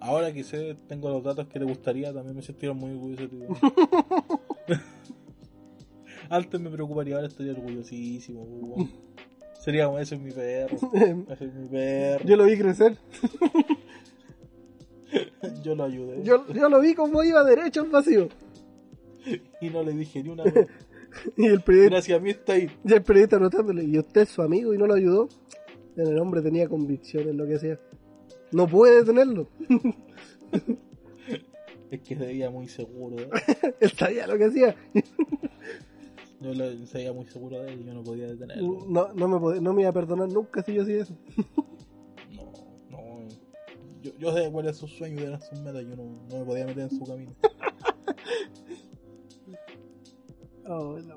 [SPEAKER 4] Ahora que sé, tengo los datos que te gustaría, también me sentiría muy orgulloso de. (laughs) Antes me preocuparía, ahora estaría orgullosísimo. weón. Sería como, ese es mi perro. Ese es mi perro.
[SPEAKER 3] Yo lo vi crecer. (laughs)
[SPEAKER 4] Yo lo ayudé.
[SPEAKER 3] Yo, yo lo vi como iba derecho al vacío. (laughs)
[SPEAKER 4] Y no le dije ni una (laughs) vez.
[SPEAKER 3] Y el periodista,
[SPEAKER 4] Gracias a mí está ahí.
[SPEAKER 3] y el periodista anotándole, ¿y usted es su amigo y no lo ayudó? El hombre tenía convicción en lo que hacía. No puede detenerlo.
[SPEAKER 4] Es que se veía muy seguro. ¿eh?
[SPEAKER 3] Él sabía lo que hacía.
[SPEAKER 4] Yo lo, se veía muy seguro de él y yo no podía detenerlo.
[SPEAKER 3] No, no, me, no me iba a perdonar nunca si yo hacía eso.
[SPEAKER 4] Yo, yo sé cuál es su sueño y eran sus metas. Yo no, no me podía meter en su camino. (laughs)
[SPEAKER 3] Oh, la.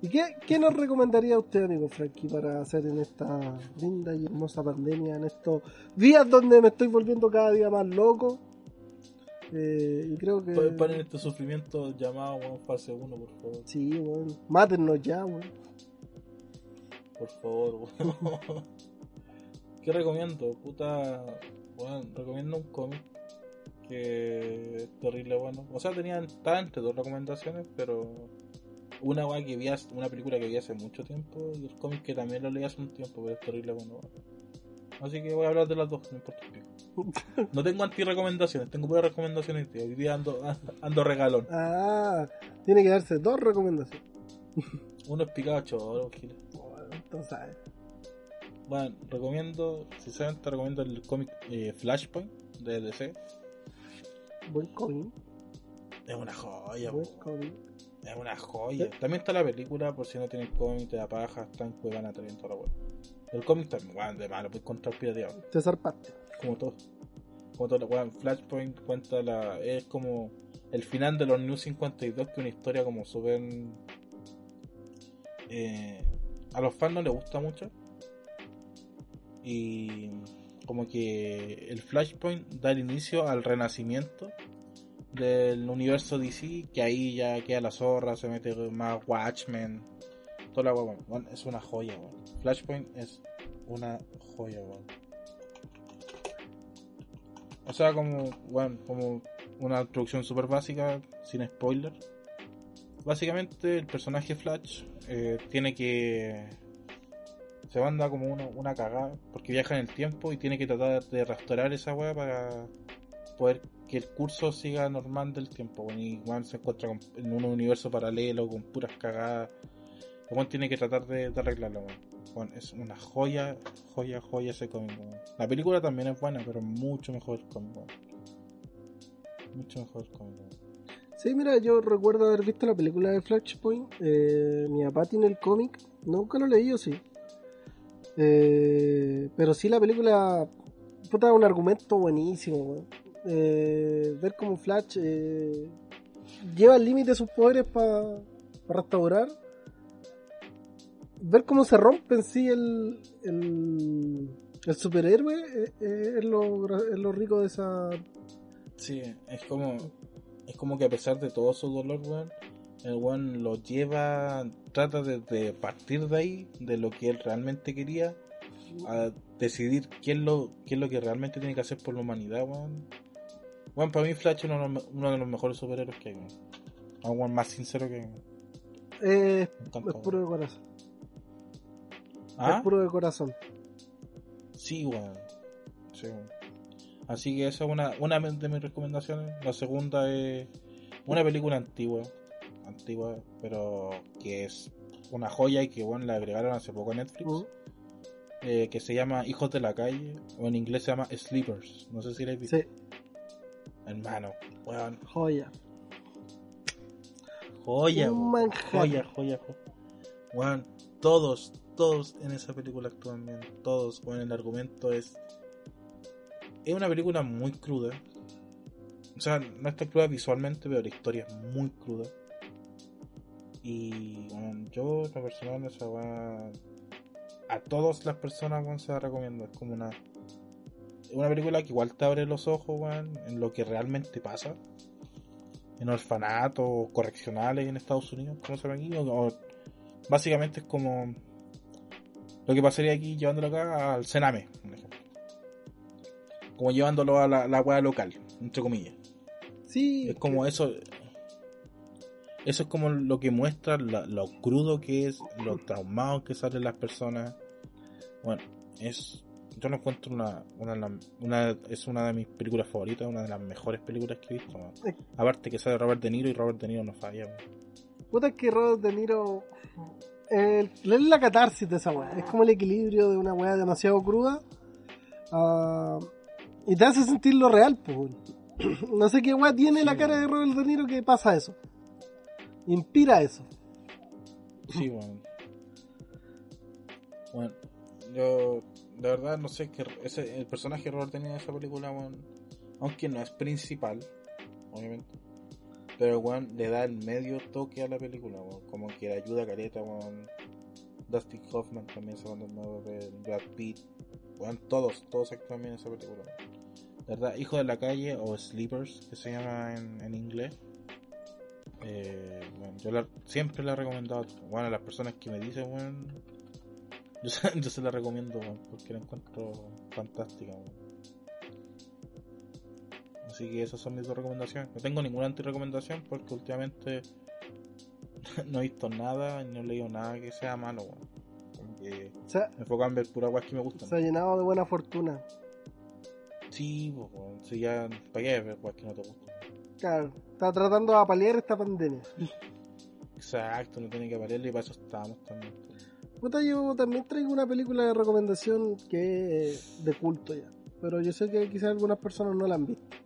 [SPEAKER 3] ¿Y qué, qué nos recomendaría usted, amigo Frankie, para hacer en esta linda y hermosa pandemia, en estos días donde me estoy volviendo cada día más loco? Eh, y creo que...
[SPEAKER 4] Pa- Paren este sufrimiento llamado weón, fase 1, por favor.
[SPEAKER 3] Sí, weón. Mátennos ya, weón.
[SPEAKER 4] Por favor, weón. (laughs) ¿Qué recomiendo? Puta. Bueno, recomiendo un cómic que es terrible bueno. O sea, tenía estaba entre dos recomendaciones, pero una weá que vi hace- una película que vi hace mucho tiempo y el cómic que también lo leí hace un tiempo, pero es terrible bueno. Así que voy a hablar de las dos, no importa pico. No tengo anti-recomendaciones, tengo puras recomendaciones, tío. Hoy día ando, ando regalón.
[SPEAKER 3] Ah, tiene que darse dos recomendaciones.
[SPEAKER 4] Uno es picado choro, giles.
[SPEAKER 3] Bueno, entonces, eh,
[SPEAKER 4] Bueno, recomiendo, sinceramente recomiendo el cómic eh, Flashpoint de DC.
[SPEAKER 3] buen cómic.
[SPEAKER 4] Es una joya,
[SPEAKER 3] Buen cómic.
[SPEAKER 4] es una joya. También está la película, por si no tienes cómic, te da paja, está en Cuevana 3 toda la web. El cómic también, bueno, de malo, puedes encontrar pirateado,
[SPEAKER 3] Te zarpaste.
[SPEAKER 4] como todo. Como todo, bueno, Flashpoint cuenta la. Es como el final de los New 52, que es una historia como súper. eh, a los fans no les gusta mucho. Y como que el Flashpoint da el inicio al renacimiento del universo DC, que ahí ya queda la zorra, se mete más Watchmen, toda la weá, weón. es una joya. Flashpoint es una joya. O sea, como, bueno, como una introducción súper básica, sin spoiler. Básicamente el personaje Flash eh, tiene que... Se manda como una, una cagada, porque viaja en el tiempo y tiene que tratar de restaurar esa weá para poder que el curso siga normal del tiempo. weón. Y Juan se encuentra en un universo paralelo con puras cagadas. El weón tiene que tratar de, arreglarlo. es una joya, joya, joya ese cómic. La película también es buena, pero mucho mejor el cómic. Mucho mejor cómic.
[SPEAKER 3] Sí, mira, yo recuerdo haber visto la película de Flashpoint. Eh, mi papá tiene el cómic. Nunca lo leí, yo sí. Eh, pero sí, la película. Puta, un argumento buenísimo. Eh, ver cómo Flash eh, lleva al límite sus poderes para restaurar. Ver cómo se rompe en sí el, el, superhéroe eh, eh, es, lo, es lo rico de esa.
[SPEAKER 4] Sí, es como. Es como que a pesar de todo su dolor, weón, el weón lo lleva. Trata de, de partir de ahí, de lo que él realmente quería, a decidir qué es lo, qué es lo que realmente tiene que hacer por la humanidad, weón. Weón, para mí Flash es uno, de los- uno de los mejores superhéroes que hay, weón. Weón más sincero que.
[SPEAKER 3] eh,
[SPEAKER 4] encanta,
[SPEAKER 3] es puro de corazón.
[SPEAKER 4] ¿Ah?
[SPEAKER 3] Es puro de corazón.
[SPEAKER 4] Sí, weón. Sí, weón. Así que esa es una, una de mis recomendaciones. La segunda es una película antigua. Antigua, pero que es una joya y que bueno, la agregaron hace poco a Netflix.
[SPEAKER 3] Mm.
[SPEAKER 4] eh, que se llama Hijos de la Calle. O en inglés se llama Sleepers. No sé si la has visto.
[SPEAKER 3] Sí,
[SPEAKER 4] Hermano, weón.
[SPEAKER 3] joya.
[SPEAKER 4] Joya, joya, joya, joya. Weón, todos, todos en esa película actúan bien. Todos, weón, el argumento es. Es una película muy cruda. O sea, no está cruda visualmente, pero la historia es muy cruda. Y weón, yo, lo personal, esa weá. A todas las personas, weón, se la recomiendo. Es como una. Una película que igual te abre los ojos, weón, en lo que realmente pasa en orfanatos correccionales en Estados Unidos, como se llama aquí, o, o- básicamente es como lo que pasaría aquí llevándolo acá al Sename, por ejemplo. Como llevándolo a la, la hueá local, entre comillas.
[SPEAKER 3] Sí,
[SPEAKER 4] Es como eso. Eso es como lo que muestra lo crudo que es, lo traumado que salen las personas. Bueno, es. Yo lo encuentro una, una, una- es una de mis películas favoritas, una de las mejores películas que he visto. man. Aparte que sale Robert De Niro y Robert De Niro no falla. man.
[SPEAKER 3] Puta que Robert De Niro. eh, es la catarsis de esa weá. Es como el equilibrio de una weá demasiado cruda. ah, y te hace sentir lo real, pues. (clears throat) No sé qué weá tiene
[SPEAKER 4] Sí,
[SPEAKER 3] la cara de Robert De Niro que pasa eso. Inspira eso.
[SPEAKER 4] Sí, bueno. Bueno, yo de verdad no sé que ese, el personaje Niro en esa película, weón, aunque no es principal, obviamente, pero weón le da el medio toque a la película, weón, como que le ayuda a Caleta, weón. Dustin Hoffman también se mandó el nuevo Brad Pitt, weón, todos, todos actúan bien en esa película. De verdad, Hijo de la Calle o Sleepers, que se llama en, en inglés. Eh, bueno, yo la- siempre la he recomendado bueno, a las personas que me dicen, weón. Yo, se- (laughs) yo se la recomiendo, porque la encuentro fantástica. Así que esas son mis dos recomendaciones. No tengo ninguna anti-recomendación porque últimamente (laughs) no he visto nada y no he leído nada que sea malo, que
[SPEAKER 3] O sea,
[SPEAKER 4] me enfoco en ver puras weas que me gustan.
[SPEAKER 3] se ha llenado de buena fortuna.
[SPEAKER 4] Sí, pues. Si ya, ¿para qué ver weas que no te gustan?
[SPEAKER 3] Claro, está tratando de apalear esta pandemia.
[SPEAKER 4] Exacto, no tiene que valerle y para eso estamos también.
[SPEAKER 3] Puta, yo también traigo una película de recomendación que es de culto ya. Pero yo sé que quizás algunas personas no la han visto.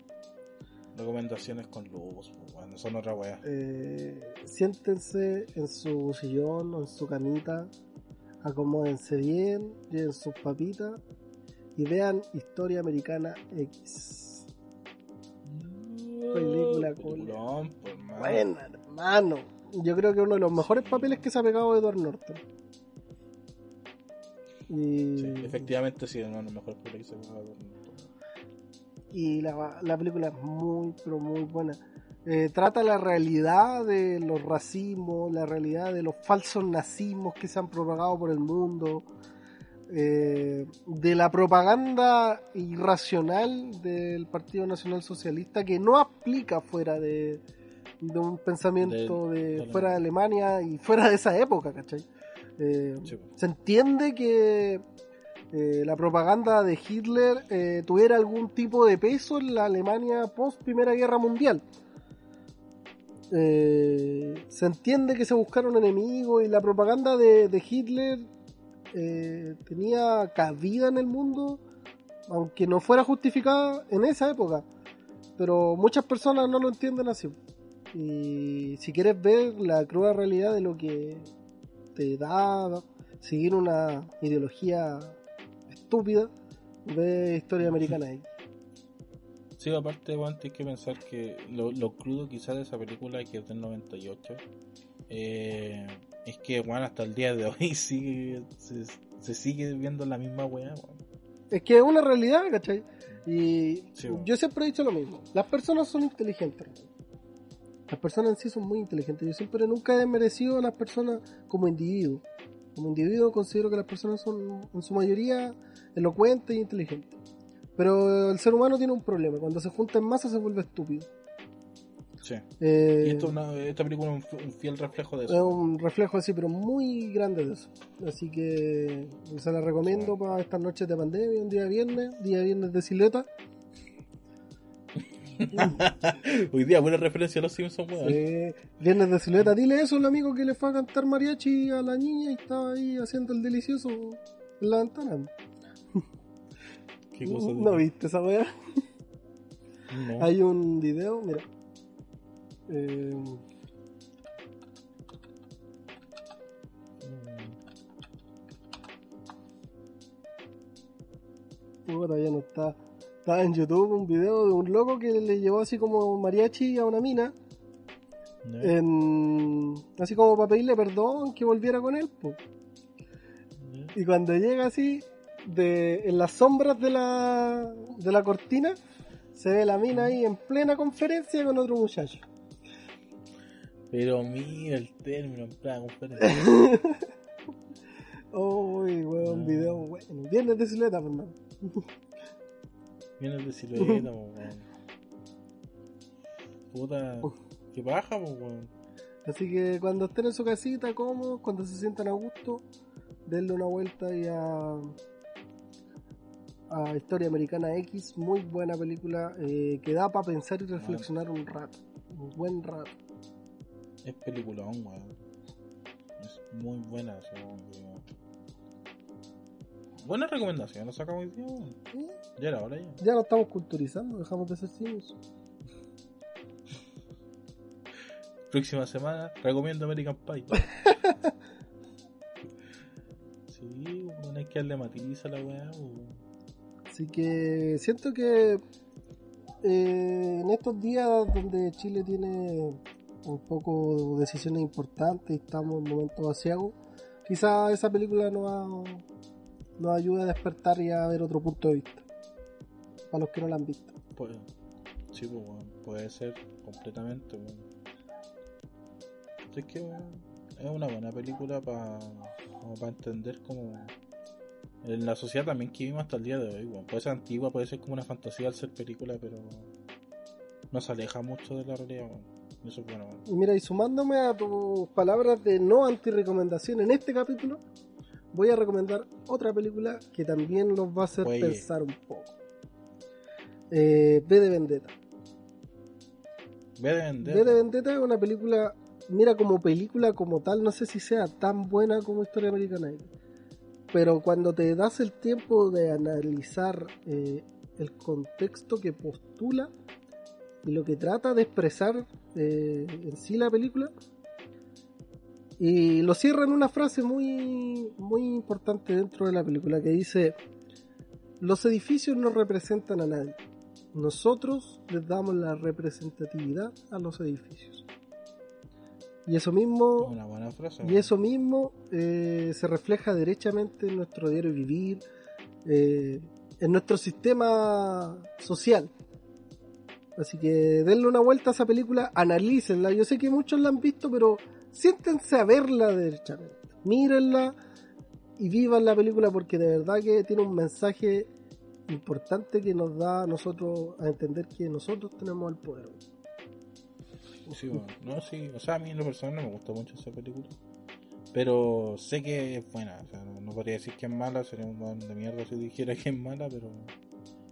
[SPEAKER 4] Recomendaciones con lobos, pues, bueno, son otra wea.
[SPEAKER 3] Eh, siéntense en su sillón o en su camita, acomódense bien, lleven sus papitas y vean Historia Americana X. Película cool.
[SPEAKER 4] Peliculón, pues, hermano.
[SPEAKER 3] Buena, hermano. Yo creo que uno de los mejores papeles que se ha pegado Edward Norton. Y,
[SPEAKER 4] Sí, efectivamente sí, uno de los mejores películas que se ha grabado.
[SPEAKER 3] y la, la película es muy, pero muy buena. Eh, trata la realidad de los racismos, la realidad de los falsos nazismos que se han propagado por el mundo, eh, de la propaganda irracional del Partido Nacional Socialista que no aplica fuera de, de un pensamiento
[SPEAKER 4] De-
[SPEAKER 3] de,
[SPEAKER 4] de
[SPEAKER 3] fuera de Alemania y fuera de esa época, ¿cachai? Eh,
[SPEAKER 4] Sí,
[SPEAKER 3] se entiende que eh, la propaganda de Hitler tuviera algún tipo de peso en la Alemania post Primera Guerra Mundial. Eh, se entiende que se buscaron enemigos y la propaganda de, de Hitler eh, tenía cabida en el mundo, aunque no fuera justificada en esa época. pero muchas personas no lo entienden así. Y si quieres ver la cruda realidad de lo que te da seguir una ideología estúpida, ve Historia Americana X.
[SPEAKER 4] Sí, aparte, weón, tienes que pensar que lo, lo crudo quizás de esa película que es del 98 eh, es que, weón, hasta el día de hoy (laughs) sigue, se, se sigue viendo la misma weá.
[SPEAKER 3] Es que es una realidad, ¿cachai? Y
[SPEAKER 4] Sí, bueno.
[SPEAKER 3] yo siempre he dicho lo mismo. Las personas son inteligentes. Las personas en sí son muy inteligentes. Yo siempre nunca he desmerecido a las personas como individuos. Como individuo considero que las personas son en su mayoría elocuentes e inteligentes. Pero el ser humano tiene un problema. Cuando se junta en masa se vuelve estúpido.
[SPEAKER 4] Sí.
[SPEAKER 3] Eh,
[SPEAKER 4] Y esto, es una- esta película es un, un fiel reflejo de
[SPEAKER 3] es
[SPEAKER 4] eso.
[SPEAKER 3] un reflejo así, pero muy grande de eso. Así que se la recomiendo para estas noches de pandemia, un día viernes, día viernes de sileta. (laughs)
[SPEAKER 4] Hoy día, buena referencia a los Simpsons, weón.
[SPEAKER 3] Viernes de silueta, dile eso al amigo que le fue a cantar mariachi a la niña y estaba ahí haciendo el delicioso en la ventana. (laughs)
[SPEAKER 4] Qué cosa de-
[SPEAKER 3] ¿No viste esa weá?
[SPEAKER 4] No.
[SPEAKER 3] Hay un video, mira. Eh, puta, ya no está. Estaba en YouTube un video de un loco que le llevó así como mariachi a una mina.
[SPEAKER 4] No.
[SPEAKER 3] En, así como para pedirle perdón que volviera con él. po. Y cuando llega así, de, en las sombras de la, de la cortina, se ve la mina ahí en plena conferencia con otro muchacho.
[SPEAKER 4] Pero mira el término en plena conferencia. (laughs)
[SPEAKER 3] Uy, weón,
[SPEAKER 4] Ah.
[SPEAKER 3] video bueno. Viernes de silueta, hermano.
[SPEAKER 4] Viene de silueta, (laughs) weón. Puta, qué baja, weón.
[SPEAKER 3] Así que cuando estén en su casita, cómodos, cuando se sientan a gusto, denle una vuelta y a, a Historia Americana X. Muy buena película eh, que da para pensar y reflexionar un rato. Un buen rato.
[SPEAKER 4] Es peliculón, weón. Es muy buena, weón, que- Buena recomendación, lo sacamos hoy día, weón. Ya era hora ya.
[SPEAKER 3] Ya nos estamos culturizando, dejamos de ser cínicos. (laughs)
[SPEAKER 4] Próxima semana, recomiendo American Pie. (laughs) sí, weón, hay que darle matiz a la weá.
[SPEAKER 3] Así que siento que eh, en estos días donde Chile tiene un poco decisiones importantes y estamos en momentos asiagos, quizá esa película nos, nos ayude a despertar y a ver otro punto de vista. Para los que no la han visto.
[SPEAKER 4] Pues, sí, pues, weón, puede ser completamente, weón. Es que, es una buena película para entender como en la sociedad también que vivimos hasta el día de hoy, weón. Puede ser antigua, puede ser como una fantasía al ser película, pero no se aleja mucho de la realidad. Eso es bueno,
[SPEAKER 3] mira, y sumándome a tus palabras de no anti-recomendación en este capítulo, voy a recomendar otra película que también nos va a hacer
[SPEAKER 4] Oye.
[SPEAKER 3] pensar un poco. Eh, V de Vendetta.
[SPEAKER 4] Ve de vender.
[SPEAKER 3] V de Vendetta es una película, mira como película como tal, no sé si sea tan buena como Historia Americana, pero cuando te das el tiempo de analizar eh, el contexto que postula y lo que trata de expresar eh, en sí la película, y lo cierra en una frase muy, muy importante dentro de la película que dice, los edificios no representan a nadie. Nosotros les damos la representatividad a los edificios. Y eso mismo,
[SPEAKER 4] Una buena frase.
[SPEAKER 3] y eso mismo eh, se refleja derechamente en nuestro diario vivir, eh, en nuestro sistema social. Así que denle una vuelta a esa película, analícenla. Yo sé que muchos la han visto, pero siéntense a verla derechamente. Mírenla y vivan la película porque de verdad que tiene un mensaje importante que nos da a nosotros a entender que nosotros tenemos el poder.
[SPEAKER 4] Sí, bueno. No, sí. O sea, a mí en lo personal no me gustó mucho esa película. Pero sé que es buena. O sea, no, podría decir que es mala. Sería un de mierda si dijera que es mala, pero.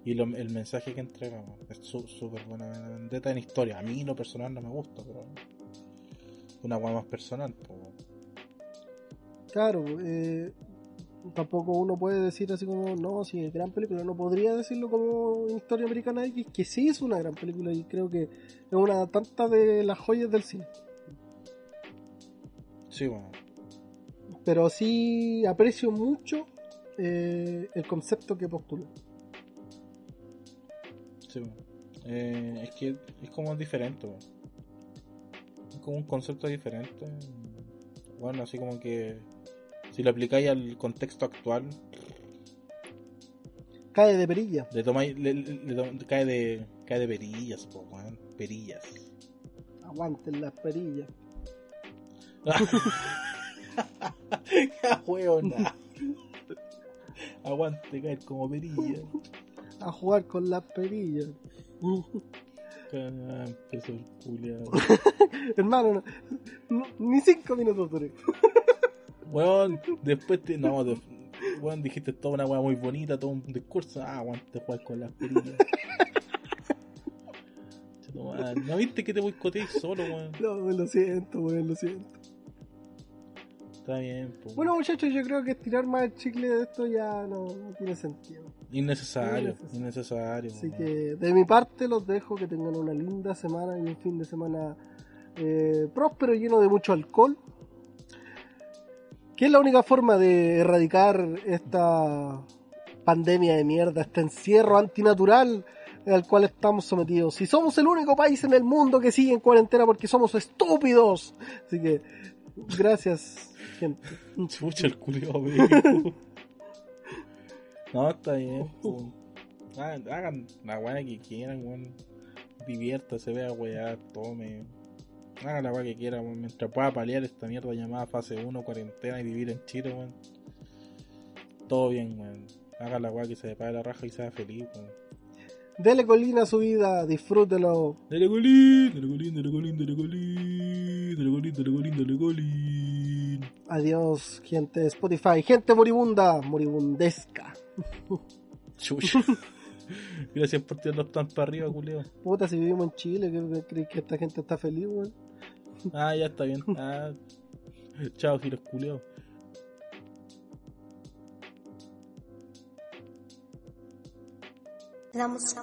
[SPEAKER 4] Y lo- el mensaje que entrega es súper buena vendetta en historia. A mí en lo personal no me gusta, pero. Una weá más personal, pues.
[SPEAKER 3] Claro, eh, Tampoco uno puede decir así como, no, sí, es gran película. No podría decirlo como Historia Americana X, que sí es una gran película y creo que es una tanta de las joyas del cine.
[SPEAKER 4] Sí, bueno.
[SPEAKER 3] Pero sí aprecio mucho eh, el concepto que postula.
[SPEAKER 4] Sí. Eh, es que es como diferente, weón. Es como un concepto diferente. Bueno, así como que si lo aplicáis al contexto actual,
[SPEAKER 3] Cae de perilla.
[SPEAKER 4] le tomáis, le, le- le tom- cae de cae de perillas, po. Perillas.
[SPEAKER 3] Aguanten las perillas. (laughs)
[SPEAKER 4] ¡Ah, huevona! (laughs) Aguante caer como perilla.
[SPEAKER 3] A jugar con las perillas.
[SPEAKER 4] Empezó el culiao. (laughs)
[SPEAKER 3] Hermano, no- no- ni cinco minutos duré.
[SPEAKER 4] Weón, después te. No, de, weón, dijiste toda una weá muy bonita, todo un discurso. Ah, aguante jugar con las perillas. (laughs) ¿No viste que te boicoteé solo, weón?
[SPEAKER 3] No, lo siento, weón, lo siento.
[SPEAKER 4] Está bien, po.
[SPEAKER 3] Bueno, muchachos, yo creo que estirar más el chicle de esto ya no, no tiene sentido.
[SPEAKER 4] innecesario,
[SPEAKER 3] innecesario.
[SPEAKER 4] innecesario.
[SPEAKER 3] Así que de mi parte los dejo, que tengan una linda semana y un fin de semana eh, próspero, lleno de mucho alcohol. Que es la única forma de erradicar esta pandemia de mierda, este encierro antinatural al cual estamos sometidos. Si somos el único país en el mundo que sigue en cuarentena porque somos estúpidos. Así que, gracias, gente. (laughs)
[SPEAKER 4] Chucha el culiao, weón. No, está bien, po. Hagan, hagan la weá que quieran, weón. Diviértase, vea weá, tome. Hagan la weá que quieran, weón. Mientras pueda paliar esta mierda llamada fase 1, cuarentena y vivir en Chile, weón. Todo bien, weón. Haga la weá que se le pague la raja y sea feliz, weón.
[SPEAKER 3] Dele colina a su vida, disfrútelo.
[SPEAKER 4] Dale golín, dale golín, dale golín, dale golín, dale golín, dale golín, dale golín.
[SPEAKER 3] Adiós, gente de Spotify. Gente moribunda, moribundesca.
[SPEAKER 4] Chucha. (laughs) Gracias por tirarlos tan para arriba, culeo.
[SPEAKER 3] Puta, si vivimos en Chile, ¿qué crees que esta gente está feliz, weón? (laughs)
[SPEAKER 4] Ah, ya está bien. Ah, chao, giros culeo.
[SPEAKER 2] Damos.